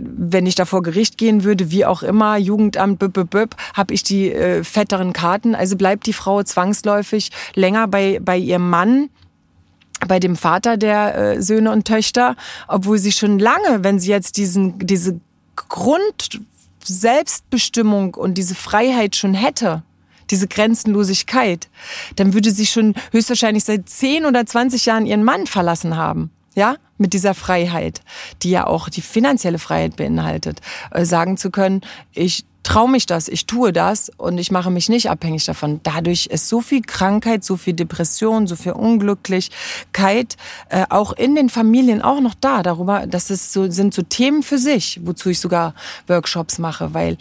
wenn ich da vor Gericht gehen würde, wie auch immer, Jugendamt, habe ich die äh, fetteren Karten. Also bleibt die Frau zwangsläufig länger bei, bei ihrem Mann bei dem Vater der äh, Söhne und Töchter, obwohl sie schon lange, wenn sie jetzt diesen, diese Grund Selbstbestimmung und diese Freiheit schon hätte, diese Grenzenlosigkeit, dann würde sie schon höchstwahrscheinlich seit 10 oder 20 Jahren ihren Mann verlassen haben. Ja, mit dieser Freiheit, die ja auch die finanzielle Freiheit beinhaltet, äh, sagen zu können, ich traue mich das, ich tue das und ich mache mich nicht abhängig davon. Dadurch ist so viel Krankheit, so viel Depression, so viel Unglücklichkeit äh, auch in den Familien auch noch da. Darüber, das ist so, sind so Themen für sich, wozu ich sogar Workshops mache, weil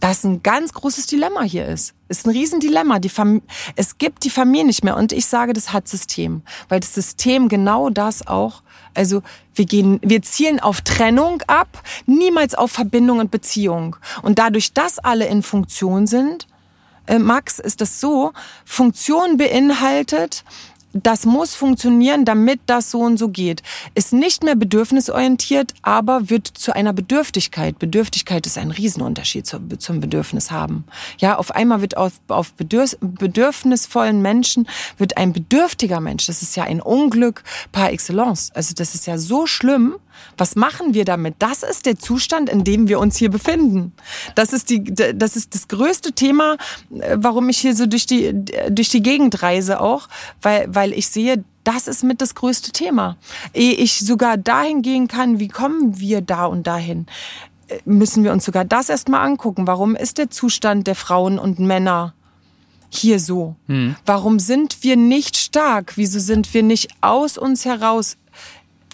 das ein ganz großes Dilemma hier ist. Ist ein Riesendilemma. Die Fam es gibt die Familie nicht mehr. Und ich sage, das hat System. Weil das System genau das auch, also wir gehen, wir zielen auf Trennung ab, niemals auf Verbindung und Beziehung. Und dadurch, dass alle in Funktion sind, äh, Max, ist das so, Funktion beinhaltet, das muss funktionieren, damit das so und so geht. Ist nicht mehr bedürfnisorientiert, aber wird zu einer Bedürftigkeit. Bedürftigkeit ist ein Riesenunterschied zum Bedürfnis haben. Ja, auf einmal wird auf, auf bedürfnisvollen Menschen wird ein bedürftiger Mensch. Das ist ja ein Unglück par excellence. Also das ist ja so schlimm. Was machen wir damit? Das ist der Zustand, in dem wir uns hier befinden. Das ist die, das ist das größte Thema, äh, warum ich hier so durch die, durch die Gegend reise auch, weil, weil ich sehe, das ist mit das größte Thema. Ehe ich sogar dahin gehen kann, wie kommen wir da und dahin? Äh, müssen wir uns sogar das erstmal angucken. Warum ist der Zustand der Frauen und Männer hier so? Hm. Warum sind wir nicht stark? Wieso sind wir nicht aus uns heraus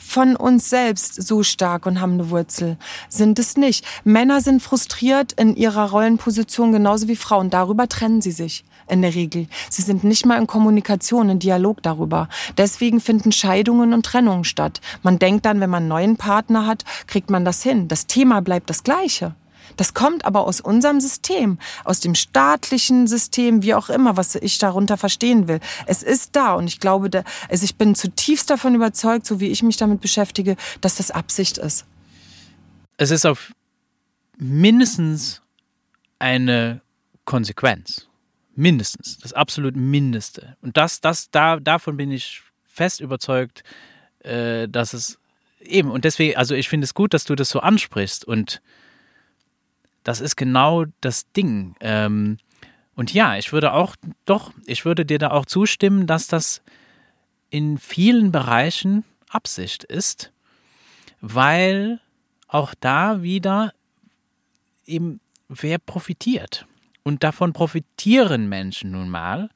von uns selbst so stark und haben eine Wurzel. Sind es nicht. Männer sind frustriert in ihrer Rollenposition genauso wie Frauen. Darüber trennen sie sich in der Regel. Sie sind nicht mal in Kommunikation, in Dialog darüber. Deswegen finden Scheidungen und Trennungen statt. Man denkt dann, wenn man einen neuen Partner hat, kriegt man das hin. Das Thema bleibt das gleiche. Das kommt aber aus unserem System, aus dem staatlichen System, wie auch immer, was ich darunter verstehen will. Es ist da und ich glaube, da, also ich bin zutiefst davon überzeugt, so wie ich mich damit beschäftige, dass das Absicht ist. Es ist auf mindestens eine Konsequenz. Mindestens. Das absolut Mindeste. Und das, das, da, davon bin ich fest überzeugt, äh, dass es eben, und deswegen, also ich finde es gut, dass du das so ansprichst und das ist genau das Ding. Ähm, und ja, ich würde auch, doch, ich würde dir da auch zustimmen, dass das in vielen Bereichen Absicht ist, weil auch da wieder eben wer profitiert. Und davon profitieren Menschen nun mal.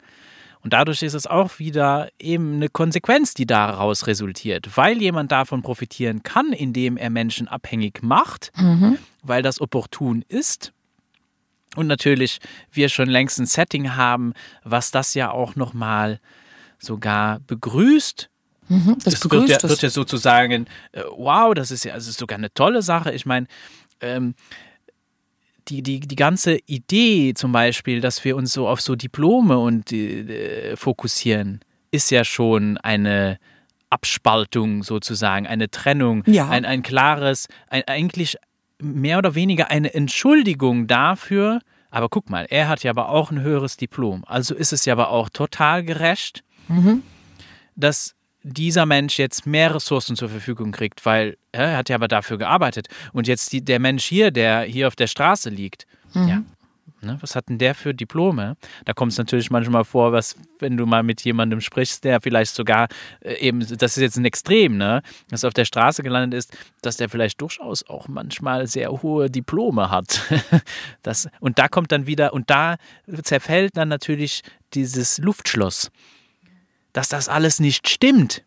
Und dadurch ist es auch wieder eben eine Konsequenz, die daraus resultiert, weil jemand davon profitieren kann, indem er Menschen abhängig macht, mhm. Weil das opportun ist. Und natürlich wir schon längst ein Setting haben, was das ja auch nochmal sogar begrüßt. Mhm, das, das wird, ja, wird ja sozusagen, äh, wow, das ist ja das ist sogar eine tolle Sache. Ich meine, ähm, die, die, die ganze Idee zum Beispiel, dass wir uns so auf so Diplome und äh, fokussieren, ist ja schon eine Abspaltung sozusagen, eine Trennung, ja. ein, ein klares, ein, eigentlich mehr oder weniger eine Entschuldigung dafür, aber guck mal, er hat ja aber auch ein höheres Diplom. Also ist es ja aber auch total gerecht, mhm. dass dieser Mensch jetzt mehr Ressourcen zur Verfügung kriegt, weil er hat ja aber dafür gearbeitet. Und jetzt die, der Mensch hier, der hier auf der Straße liegt, mhm. ja, Ne? Was hat denn der für Diplome? Da kommt es natürlich manchmal vor, was, wenn du mal mit jemandem sprichst, der vielleicht sogar äh, eben, das ist jetzt ein Extrem, ne, dass auf der Straße gelandet ist, dass der vielleicht durchaus auch manchmal sehr hohe Diplome hat. das, und da kommt dann wieder, und da zerfällt dann natürlich dieses Luftschloss, dass das alles nicht stimmt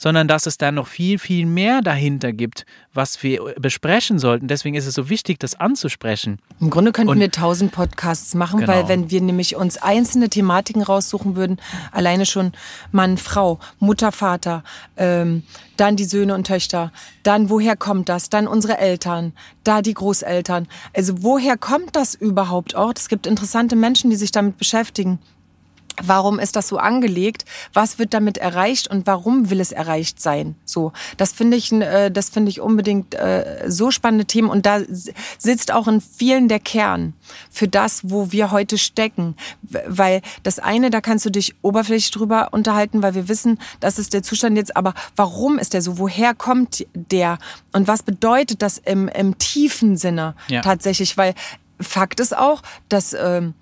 sondern dass es da noch viel, viel mehr dahinter gibt, was wir besprechen sollten. Deswegen ist es so wichtig, das anzusprechen. Im Grunde könnten Und, wir tausend Podcasts machen, genau. weil wenn wir nämlich uns einzelne Thematiken raussuchen würden, alleine schon Mann, Frau, Mutter, Vater, ähm, dann die Söhne und Töchter, dann woher kommt das, dann unsere Eltern, da die Großeltern. Also woher kommt das überhaupt auch? Es gibt interessante Menschen, die sich damit beschäftigen. Warum ist das so angelegt? Was wird damit erreicht und warum will es erreicht sein? So, das finde ich, äh, das finde ich unbedingt äh, so spannende Themen und da sitzt auch in vielen der Kern für das, wo wir heute stecken, weil das eine, da kannst du dich oberflächlich drüber unterhalten, weil wir wissen, das ist der Zustand jetzt, aber warum ist der so? Woher kommt der? Und was bedeutet das im, im tiefen Sinne ja. tatsächlich? Weil Fakt ist auch, dass ähm,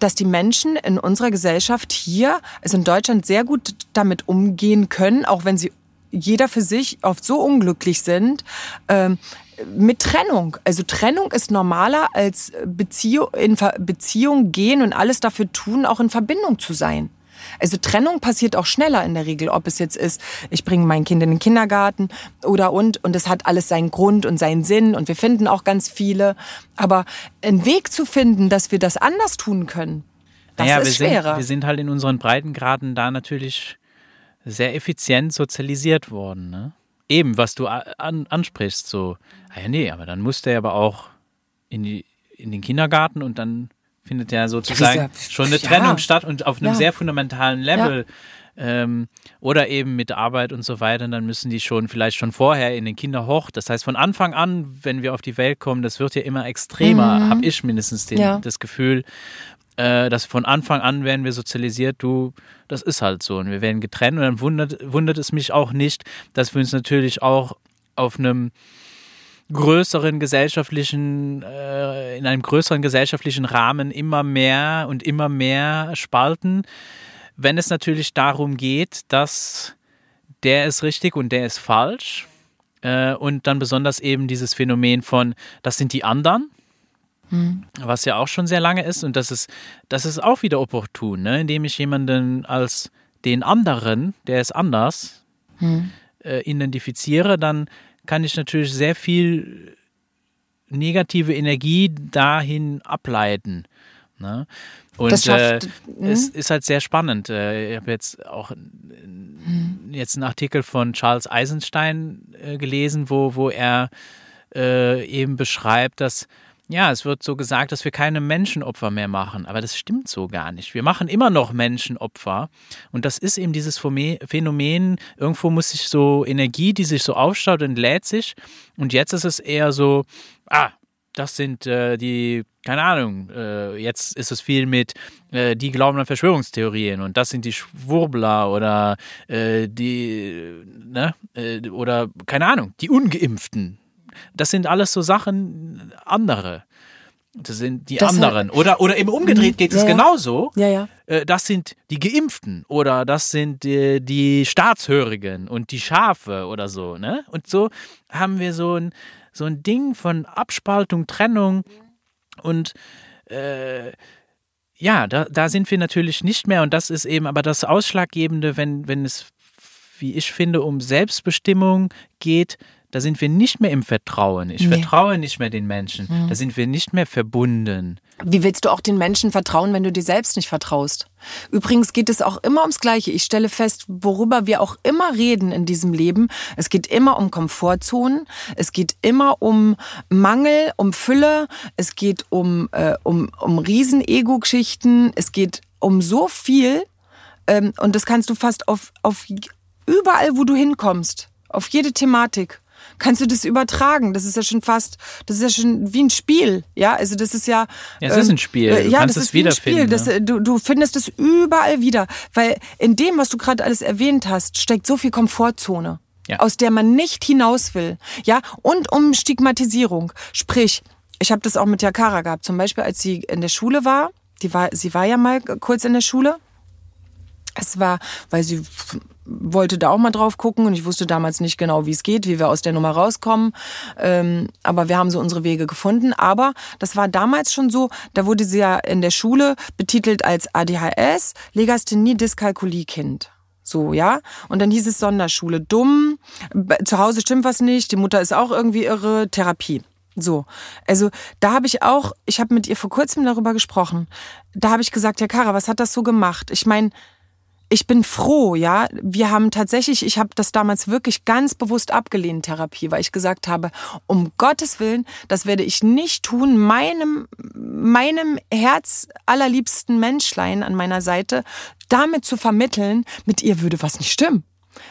dass die Menschen in unserer Gesellschaft hier, also in Deutschland, sehr gut damit umgehen können, auch wenn sie jeder für sich oft so unglücklich sind, ähm, mit Trennung. Also Trennung ist normaler als Beziehung, in Beziehung gehen und alles dafür tun, auch in Verbindung zu sein. Also Trennung passiert auch schneller in der Regel, ob es jetzt ist, ich bringe mein Kind in den Kindergarten oder und und es hat alles seinen Grund und seinen Sinn und wir finden auch ganz viele, aber einen Weg zu finden, dass wir das anders tun können, das naja, ist wir schwerer. Sind, wir sind halt in unseren Breitengraden da natürlich sehr effizient sozialisiert worden, ne? Eben, was du an, ansprichst, so, ah ja, nee, aber dann muss der aber auch in, die, in den Kindergarten und dann findet ja sozusagen ja, schon eine Trennung ja. statt und auf einem sehr fundamentalen Level. Ähm, oder eben mit Arbeit und so weiter, dann müssen die schon vielleicht schon vorher in den Kinderhoch. Das heißt, von Anfang an, wenn wir auf die Welt kommen, das wird ja immer extremer, mhm. habe ich mindestens den, das Gefühl, äh, dass von Anfang an werden wir sozialisiert, du, das ist halt so und wir werden getrennt und dann wundert, wundert es mich auch nicht, dass wir uns natürlich auch auf einem größeren gesellschaftlichen, äh, in einem größeren gesellschaftlichen Rahmen immer mehr und immer mehr spalten, wenn es natürlich darum geht, dass der ist richtig und der ist falsch. Äh, und dann besonders eben dieses Phänomen von, das sind die anderen, hm. was ja auch schon sehr lange ist. Und das ist, das ist auch wieder opportun, ne? indem ich jemanden als den anderen, der ist anders, hm. äh, identifiziere, dann kann ich natürlich sehr viel negative Energie dahin ableiten. Ne? Und schafft, äh, es ist halt sehr spannend. Äh, ich habe jetzt auch hm. jetzt einen Artikel von Charles Eisenstein äh, gelesen, wo, wo er äh, eben beschreibt, dass ja, es wird so gesagt, dass wir keine Menschenopfer mehr machen, aber das stimmt so gar nicht. Wir machen immer noch Menschenopfer und das ist eben dieses Phänomen, irgendwo muss sich so Energie, die sich so aufstaut, entlädt sich und jetzt ist es eher so, ah, das sind äh, die, keine Ahnung, äh, jetzt ist es viel mit, äh, die glauben an Verschwörungstheorien und das sind die Schwurbler oder äh, die, ne, äh, oder keine Ahnung, die Ungeimpften. Das sind alles so Sachen andere. Das sind die das anderen. Hat, oder, oder eben umgedreht geht ja, es genauso. Ja, ja. Äh, das sind die Geimpften oder das sind die, die Staatshörigen und die Schafe oder so. Ne? Und so haben wir so ein, so ein Ding von Abspaltung, Trennung und äh, ja, da, da sind wir natürlich nicht mehr und das ist eben aber das Ausschlaggebende, wenn, wenn es, wie ich finde, um Selbstbestimmung geht, da sind wir nicht mehr im Vertrauen. Ich nee. vertraue nicht mehr den Menschen. Mhm. Da sind wir nicht mehr verbunden. Wie willst du auch den Menschen vertrauen, wenn du dir selbst nicht vertraust? Übrigens geht es auch immer ums Gleiche. Ich stelle fest, worüber wir auch immer reden in diesem Leben. Es geht immer um Komfortzonen. Es geht immer um Mangel, um Fülle. Es geht um, äh, um, um Riesen-Ego-Geschichten. Es geht um so viel. Ähm, und das kannst du fast auf, auf überall, wo du hinkommst. Auf jede Thematik kannst du das übertragen. Das ist ja schon fast, das ist ja schon wie ein Spiel. Ja, also das ist ja. Ja, es ähm, ist ein Spiel. Du ja, kannst das es ist wiederfinden. Das, du, du findest es überall wieder. Weil in dem, was du gerade alles erwähnt hast, steckt so viel Komfortzone. Ja. aus der man nicht hinaus will. Ja, und um Stigmatisierung. Sprich, ich habe das auch mit Jakara gehabt. Zum Beispiel, als sie in der Schule war, die war, sie war ja mal kurz in der Schule. Es war, weil sie wollte da auch mal drauf gucken und ich wusste damals nicht genau, wie es geht, wie wir aus der Nummer rauskommen. Ähm, aber wir haben so unsere Wege gefunden. Aber das war damals schon so, da wurde sie ja in der Schule betitelt als ADHS, Legasthenie, Dyskalkulie Kind. So, ja. Und dann hieß es Sonderschule. Dumm, zu Hause stimmt was nicht, die Mutter ist auch irgendwie irre, Therapie. So, also da habe ich auch, ich habe mit ihr vor kurzem darüber gesprochen. Da habe ich gesagt, ja, Kara, was hat das so gemacht? Ich meine, ich bin froh, ja. Wir haben tatsächlich, ich habe das damals wirklich ganz bewusst abgelehnt, Therapie, weil ich gesagt habe, um Gottes Willen, das werde ich nicht tun, meinem, meinem Herz allerliebsten Menschlein an meiner Seite damit zu vermitteln, mit ihr würde was nicht stimmen.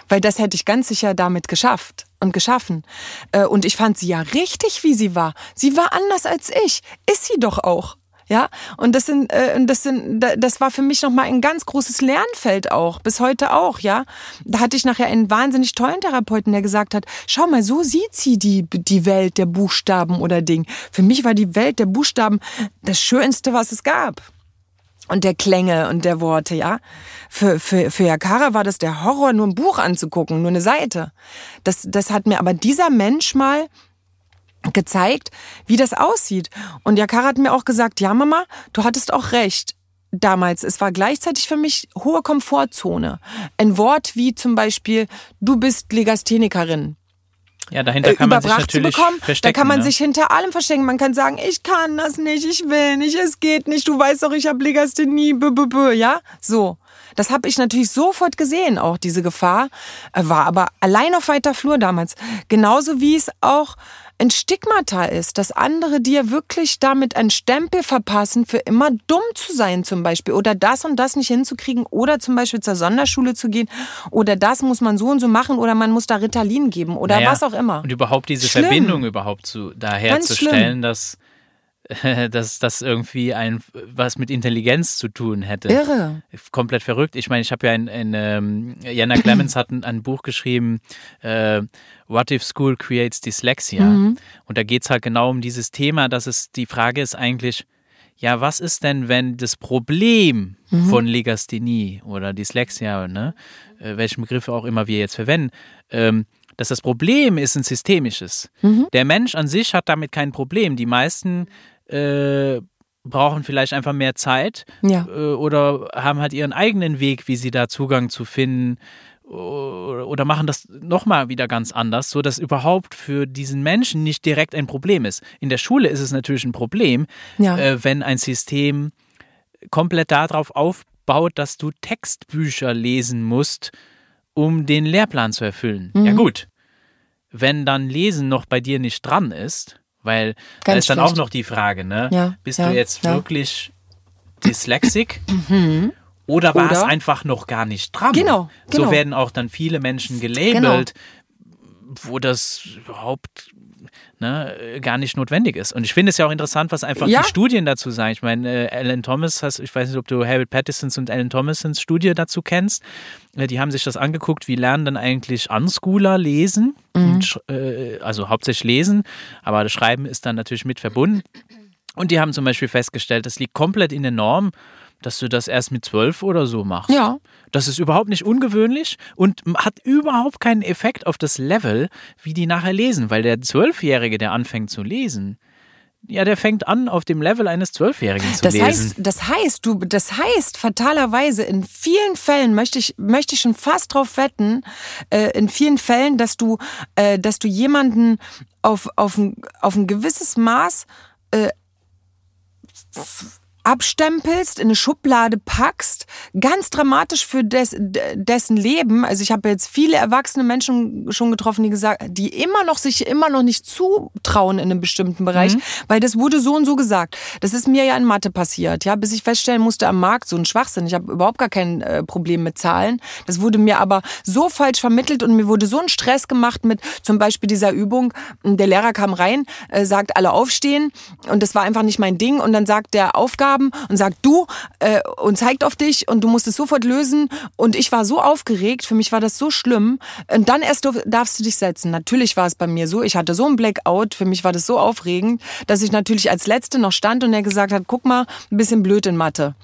Weil das hätte ich ganz sicher damit geschafft und geschaffen. Äh, und ich fand sie ja richtig, wie sie war. Sie war anders als ich. Ist sie doch auch. Ja, und das sind, äh, das sind, das war für mich nochmal ein ganz großes Lernfeld auch, bis heute auch, ja. Da hatte ich nachher einen wahnsinnig tollen Therapeuten, der gesagt hat, schau mal, so sieht sie die, die Welt der Buchstaben oder Ding. Für mich war die Welt der Buchstaben das Schönste, was es gab und der Klänge und der Worte, ja. Für, für, für Yakara war das der Horror, nur ein Buch anzugucken, nur eine Seite. Das, das hat mir aber dieser Mensch mal gezeigt, wie das aussieht. Und Yakara hat mir auch gesagt, ja Mama, du hattest auch recht damals. Es war gleichzeitig für mich hohe Komfortzone. Ein Wort wie zum Beispiel, du bist Legasthenikerin. Ja, dahinter kann man sich natürlich bekommen. verstecken. Da kann man ne? sich hinter allem verstecken. Man kann sagen, ich kann das nicht, ich will nicht, es geht nicht, du weißt doch, ich habe Legasthenie, b, b, b, ja? So. Das habe ich natürlich sofort gesehen, auch diese Gefahr. War aber allein auf weiter Flur damals. Genauso wie es auch ein Stigmata ist, dass andere dir wirklich damit einen Stempel verpassen, für immer dumm zu sein zum Beispiel oder das und das nicht hinzukriegen oder zum Beispiel zur Sonderschule zu gehen oder das muss man so und so machen oder man muss da Ritalin geben oder naja, was auch immer. Und überhaupt diese Schlimm. Verbindung überhaupt zu, da herzustellen, dass dass das irgendwie ein was mit Intelligenz zu tun hätte. Irre. Komplett verrückt. Ich meine, ich habe ja ein, ein ähm, Jana Clemens hat ein, ein Buch geschrieben, äh, What if School Creates Dyslexia? Mhm. Und da geht es halt genau um dieses Thema, dass es die Frage ist eigentlich, ja, was ist denn, wenn das Problem mhm. von Legasthenie oder Dyslexia, ne, äh, welchen Begriff auch immer wir jetzt verwenden, ähm, dass das Problem ist ein systemisches. Mhm. Der Mensch an sich hat damit kein Problem. Die meisten äh, brauchen vielleicht einfach mehr Zeit ja. äh, oder haben halt ihren eigenen Weg, wie sie da Zugang zu finden oder machen das nochmal wieder ganz anders, so dass überhaupt für diesen Menschen nicht direkt ein Problem ist. In der Schule ist es natürlich ein Problem, ja. äh, wenn ein System komplett darauf aufbaut, dass du Textbücher lesen musst, um den Lehrplan zu erfüllen. Mhm. Ja gut, wenn dann Lesen noch bei dir nicht dran ist, weil Ganz da ist dann schlecht. auch noch die Frage, ne? Ja, Bist ja, du jetzt wirklich Dyslexik? Mhm. Oder war Oder? es einfach noch gar nicht dran? Genau, genau. So werden auch dann viele Menschen gelabelt, genau. wo das überhaupt ne, gar nicht notwendig ist. Und ich finde es ja auch interessant, was einfach ja. die Studien dazu sagen. Ich meine, äh, Alan Thomas, hast, ich weiß nicht, ob du Harold Pattisons und Alan Thomasons Studie dazu kennst. Äh, die haben sich das angeguckt, wie lernen dann eigentlich Unschooler lesen, mhm. und, äh, also hauptsächlich lesen, aber das Schreiben ist dann natürlich mit verbunden. Und die haben zum Beispiel festgestellt, das liegt komplett in der Norm, dass du das erst mit zwölf oder so machst. Ja. Das ist überhaupt nicht ungewöhnlich und hat überhaupt keinen Effekt auf das Level, wie die nachher lesen, weil der Zwölfjährige, der anfängt zu lesen, ja, der fängt an, auf dem Level eines Zwölfjährigen zu das lesen. Heißt, das heißt, du, das heißt, fatalerweise, in vielen Fällen möchte ich, möchte ich schon fast drauf wetten, äh, in vielen Fällen, dass du, äh, dass du jemanden auf, auf, ein, auf ein gewisses Maß äh, abstempelst, in eine Schublade packst, ganz dramatisch für des, dessen Leben. Also ich habe jetzt viele erwachsene Menschen schon getroffen, die gesagt, die immer noch sich immer noch nicht zutrauen in einem bestimmten Bereich, mhm. weil das wurde so und so gesagt. Das ist mir ja in Mathe passiert, ja, bis ich feststellen musste am Markt so ein Schwachsinn. Ich habe überhaupt gar kein äh, Problem mit Zahlen. Das wurde mir aber so falsch vermittelt und mir wurde so ein Stress gemacht mit zum Beispiel dieser Übung. Der Lehrer kam rein, äh, sagt alle aufstehen und das war einfach nicht mein Ding und dann sagt der Aufgabe Buchstaben und sagt du äh, und zeigt auf dich und du musst es sofort lösen. Und ich war so aufgeregt, für mich war das so schlimm. Und dann erst darfst du dich setzen. Natürlich war es bei mir so, ich hatte so ein Blackout, für mich war das so aufregend, dass ich natürlich als Letzte noch stand und er gesagt hat, guck mal, ein bisschen blöd in Mathe.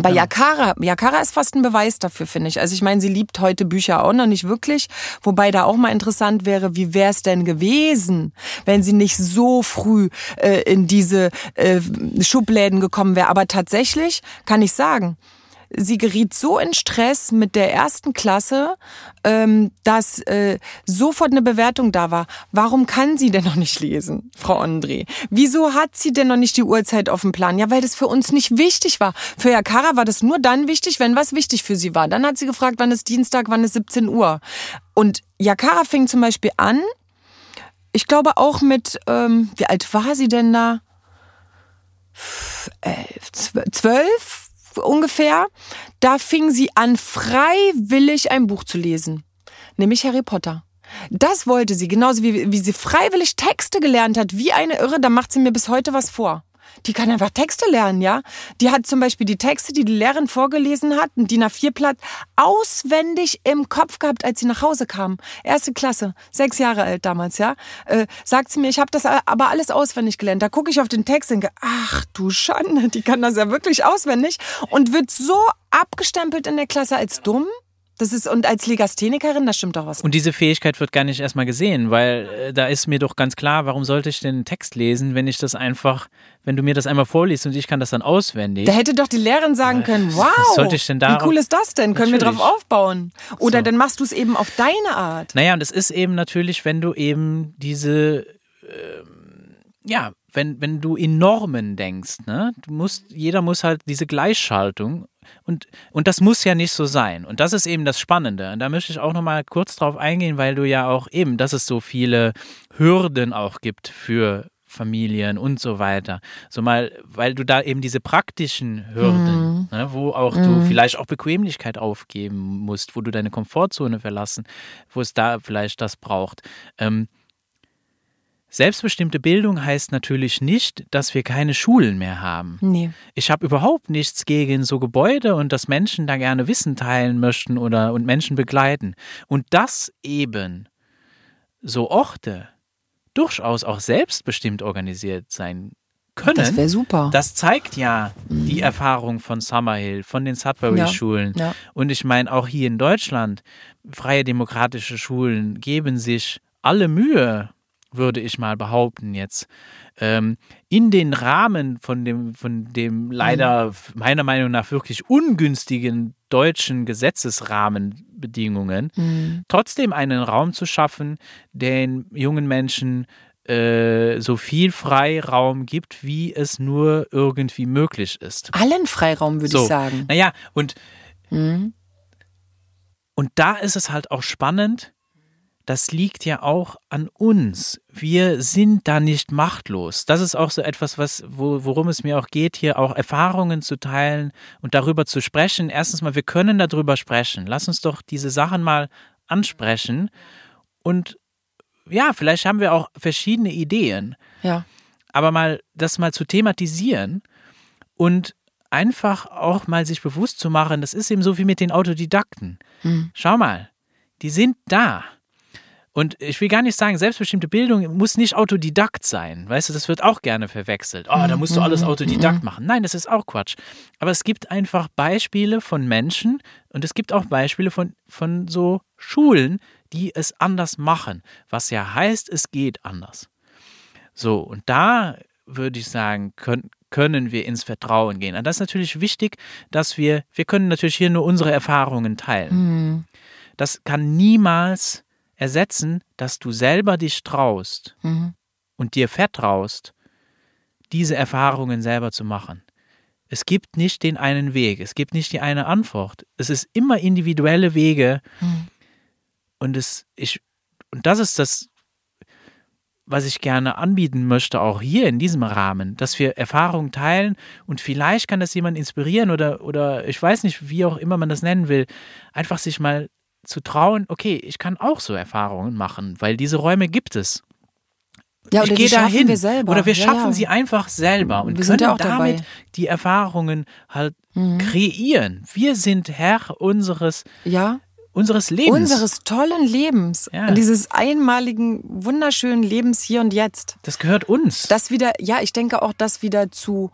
Bei ja. Yakara, Yakara ist fast ein Beweis dafür, finde ich. Also ich meine, sie liebt heute Bücher auch noch nicht wirklich. Wobei da auch mal interessant wäre, wie wäre es denn gewesen, wenn sie nicht so früh äh, in diese äh, Schubläden gekommen wäre. Aber tatsächlich kann ich sagen, sie geriet so in Stress mit der ersten Klasse, ähm, dass äh, sofort eine Bewertung da war. Warum kann sie denn noch nicht lesen, Frau André? Wieso hat sie denn noch nicht die Uhrzeit auf dem Plan? Ja, weil das für uns nicht wichtig war. Für Yakara war das nur dann wichtig, wenn was wichtig für sie war. Dann hat sie gefragt, wann ist Dienstag, wann ist 17 Uhr. Und Yakara fing zum Beispiel an, ich glaube auch mit, ähm, wie alt war sie denn da? Elf, zwölf? Ungefähr, da fing sie an, freiwillig ein Buch zu lesen, nämlich Harry Potter. Das wollte sie, genauso wie, wie sie freiwillig Texte gelernt hat, wie eine Irre, da macht sie mir bis heute was vor die kann einfach Texte lernen, ja. Die hat zum Beispiel die Texte, die die Lehrerin vorgelesen hat, ein DIN A4-Blatt, auswendig im Kopf gehabt, als sie nach Hause kam. Erste Klasse, sechs Jahre alt damals, ja. Äh, sagt sie mir, ich habe das aber alles auswendig gelernt. Da gucke ich auf den Text und denke, ach du Schande, die kann das ja wirklich auswendig und wird so abgestempelt in der Klasse als dumm. Das ist, und als Legasthenikerin, das stimmt doch was. Und diese Fähigkeit wird gar nicht erstmal gesehen, weil äh, da ist mir doch ganz klar, warum sollte ich den Text lesen, wenn ich das einfach, wenn du mir das einmal vorliest und ich kann das dann auswendig. Da hätte doch die Lehrerin sagen äh, können, wow, was sollte ich denn da wie cool ist das denn? Können wir drauf aufbauen? Oder so. dann machst du es eben auf deine Art. Naja, und es ist eben natürlich, wenn du eben diese, äh, ja, wenn, wenn du in Normen denkst, ne? Du musst, jeder muss halt diese Gleichschaltung und, und das muss ja nicht so sein. Und das ist eben das Spannende. Und da möchte ich auch nochmal kurz drauf eingehen, weil du ja auch eben, dass es so viele Hürden auch gibt für Familien und so weiter. So mal, weil du da eben diese praktischen Hürden, mhm. ne, wo auch mhm. du vielleicht auch Bequemlichkeit aufgeben musst, wo du deine Komfortzone verlassen, wo es da vielleicht das braucht. Ähm, Selbstbestimmte Bildung heißt natürlich nicht, dass wir keine Schulen mehr haben. Nee. Ich habe überhaupt nichts gegen so Gebäude und dass Menschen da gerne Wissen teilen möchten oder und Menschen begleiten. Und dass eben so Orte durchaus auch selbstbestimmt organisiert sein können. Das wäre super. Das zeigt ja mhm. die Erfahrung von Summerhill, von den Sudbury-Schulen. Ja, ja. Und ich meine, auch hier in Deutschland, freie demokratische Schulen geben sich alle Mühe, würde ich mal behaupten jetzt, ähm, in den Rahmen von dem, von dem leider mhm. meiner Meinung nach wirklich ungünstigen deutschen Gesetzesrahmenbedingungen, mhm. trotzdem einen Raum zu schaffen, den jungen Menschen äh, so viel Freiraum gibt, wie es nur irgendwie möglich ist. Allen Freiraum, würde so. ich sagen. Naja, und, mhm. und da ist es halt auch spannend, das liegt ja auch an uns. Wir sind da nicht machtlos. Das ist auch so etwas, was, wo, worum es mir auch geht, hier auch Erfahrungen zu teilen und darüber zu sprechen. Erstens mal, wir können darüber sprechen. Lass uns doch diese Sachen mal ansprechen. Und ja, vielleicht haben wir auch verschiedene Ideen. Ja. Aber mal das mal zu thematisieren und einfach auch mal sich bewusst zu machen, das ist eben so wie mit den Autodidakten. Mhm. Schau mal, die sind da. Und ich will gar nicht sagen, selbstbestimmte Bildung muss nicht Autodidakt sein. Weißt du, das wird auch gerne verwechselt. Oh, da musst du alles mhm, Autodidakt mhm. machen. Nein, das ist auch Quatsch. Aber es gibt einfach Beispiele von Menschen und es gibt auch Beispiele von, von so Schulen, die es anders machen. Was ja heißt, es geht anders. So, und da würde ich sagen, können, können wir ins Vertrauen gehen. Und das ist natürlich wichtig, dass wir, wir können natürlich hier nur unsere Erfahrungen teilen. Mhm. Das kann niemals ersetzen, dass du selber dich traust mhm. und dir vertraust, diese Erfahrungen selber zu machen. Es gibt nicht den einen Weg, es gibt nicht die eine Antwort. Es ist immer individuelle Wege. Mhm. Und es, ich, und das ist das, was ich gerne anbieten möchte, auch hier in diesem Rahmen, dass wir Erfahrungen teilen und vielleicht kann das jemand inspirieren oder, oder ich weiß nicht, wie auch immer man das nennen will, einfach sich mal zu trauen, okay, ich kann auch so Erfahrungen machen, weil diese Räume gibt es. Ja, ich oder gehe die schaffen dahin. wir selber. Oder wir Ja, schaffen ja. sie einfach selber und Wir können ja auch damit dabei. Mhm. die Erfahrungen halt kreieren. Wir sind Herr unseres, Ja, unseres Lebens. unseres tollen Lebens. Ja. Und dieses einmaligen, wunderschönen Lebens hier und jetzt. das gehört uns. Das wieder, ja, ich denke auch, das wieder zu,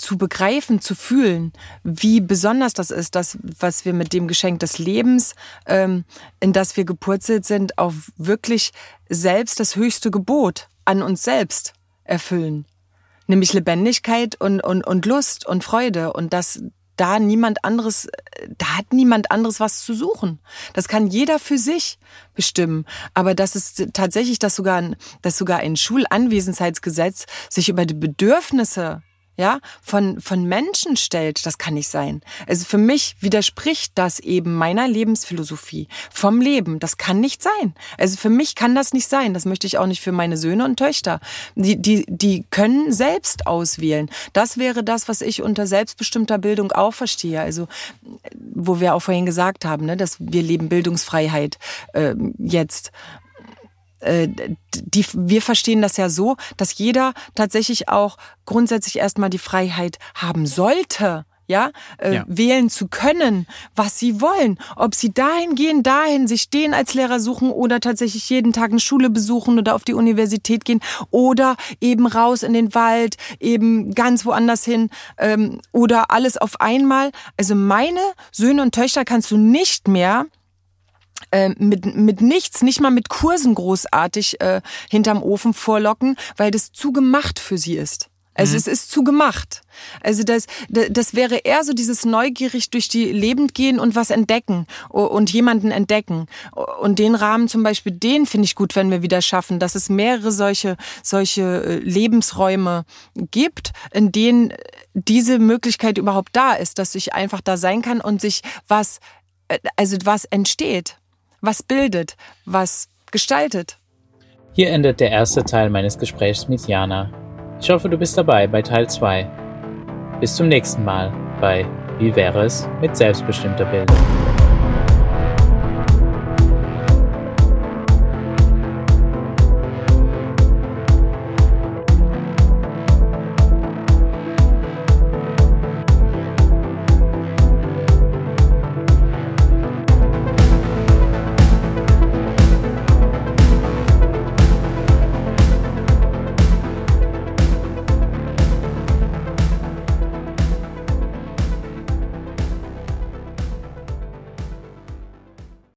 zu begreifen, zu fühlen, wie besonders das ist, das, was wir mit dem Geschenk des Lebens, ähm, in das wir gepurzelt sind, auf wirklich selbst das höchste Gebot an uns selbst erfüllen. Nämlich Lebendigkeit und, und, und Lust und Freude und das da niemand anderes, da hat niemand anderes was zu suchen. Das kann jeder für sich bestimmen. Aber dass es tatsächlich, dass sogar dass sogar ein Schulanwesenheitsgesetz sich über die Bedürfnisse ja, von, von Menschen stellt, das kann nicht sein. Also für mich widerspricht das eben meiner Lebensphilosophie vom Leben. Das kann nicht sein. Also für mich kann das nicht sein. Das möchte ich auch nicht für meine Söhne und Töchter. Die, die, die können selbst auswählen. Das wäre das, was ich unter selbstbestimmter Bildung auch verstehe. Also wo wir auch vorhin gesagt haben, ne, dass wir leben Bildungsfreiheit äh, jetzt die, wir verstehen das ja so, dass jeder tatsächlich auch grundsätzlich erstmal die Freiheit haben sollte, ja, äh, Ja. wählen zu können, was sie wollen. Ob sie dahin gehen, dahin, sich den als Lehrer suchen oder tatsächlich jeden Tag eine Schule besuchen oder auf die Universität gehen oder eben raus in den Wald, eben ganz woanders hin ähm, oder alles auf einmal. Also meine Söhne und Töchter kannst du nicht mehr äh, mit, mit nichts, nicht mal mit Kursen großartig äh, hinterm Ofen vorlocken, weil das zu gemacht für sie ist. Also es ist zu gemacht. Also das, das wäre eher so dieses neugierig durch die Lebend gehen und was entdecken und jemanden entdecken. Und den Rahmen zum Beispiel, den finde ich gut, wenn wir wieder schaffen, dass es mehrere solche, solche äh, Lebensräume gibt, in denen diese Möglichkeit überhaupt da ist, dass ich einfach da sein kann und sich was, äh, also was entsteht, was bildet, was gestaltet. Hier endet der erste Teil meines Gesprächs mit Jana. Ich hoffe, du bist dabei bei Teil 2. Bis zum nächsten Mal bei Wie wäre es mit selbstbestimmter Bildung?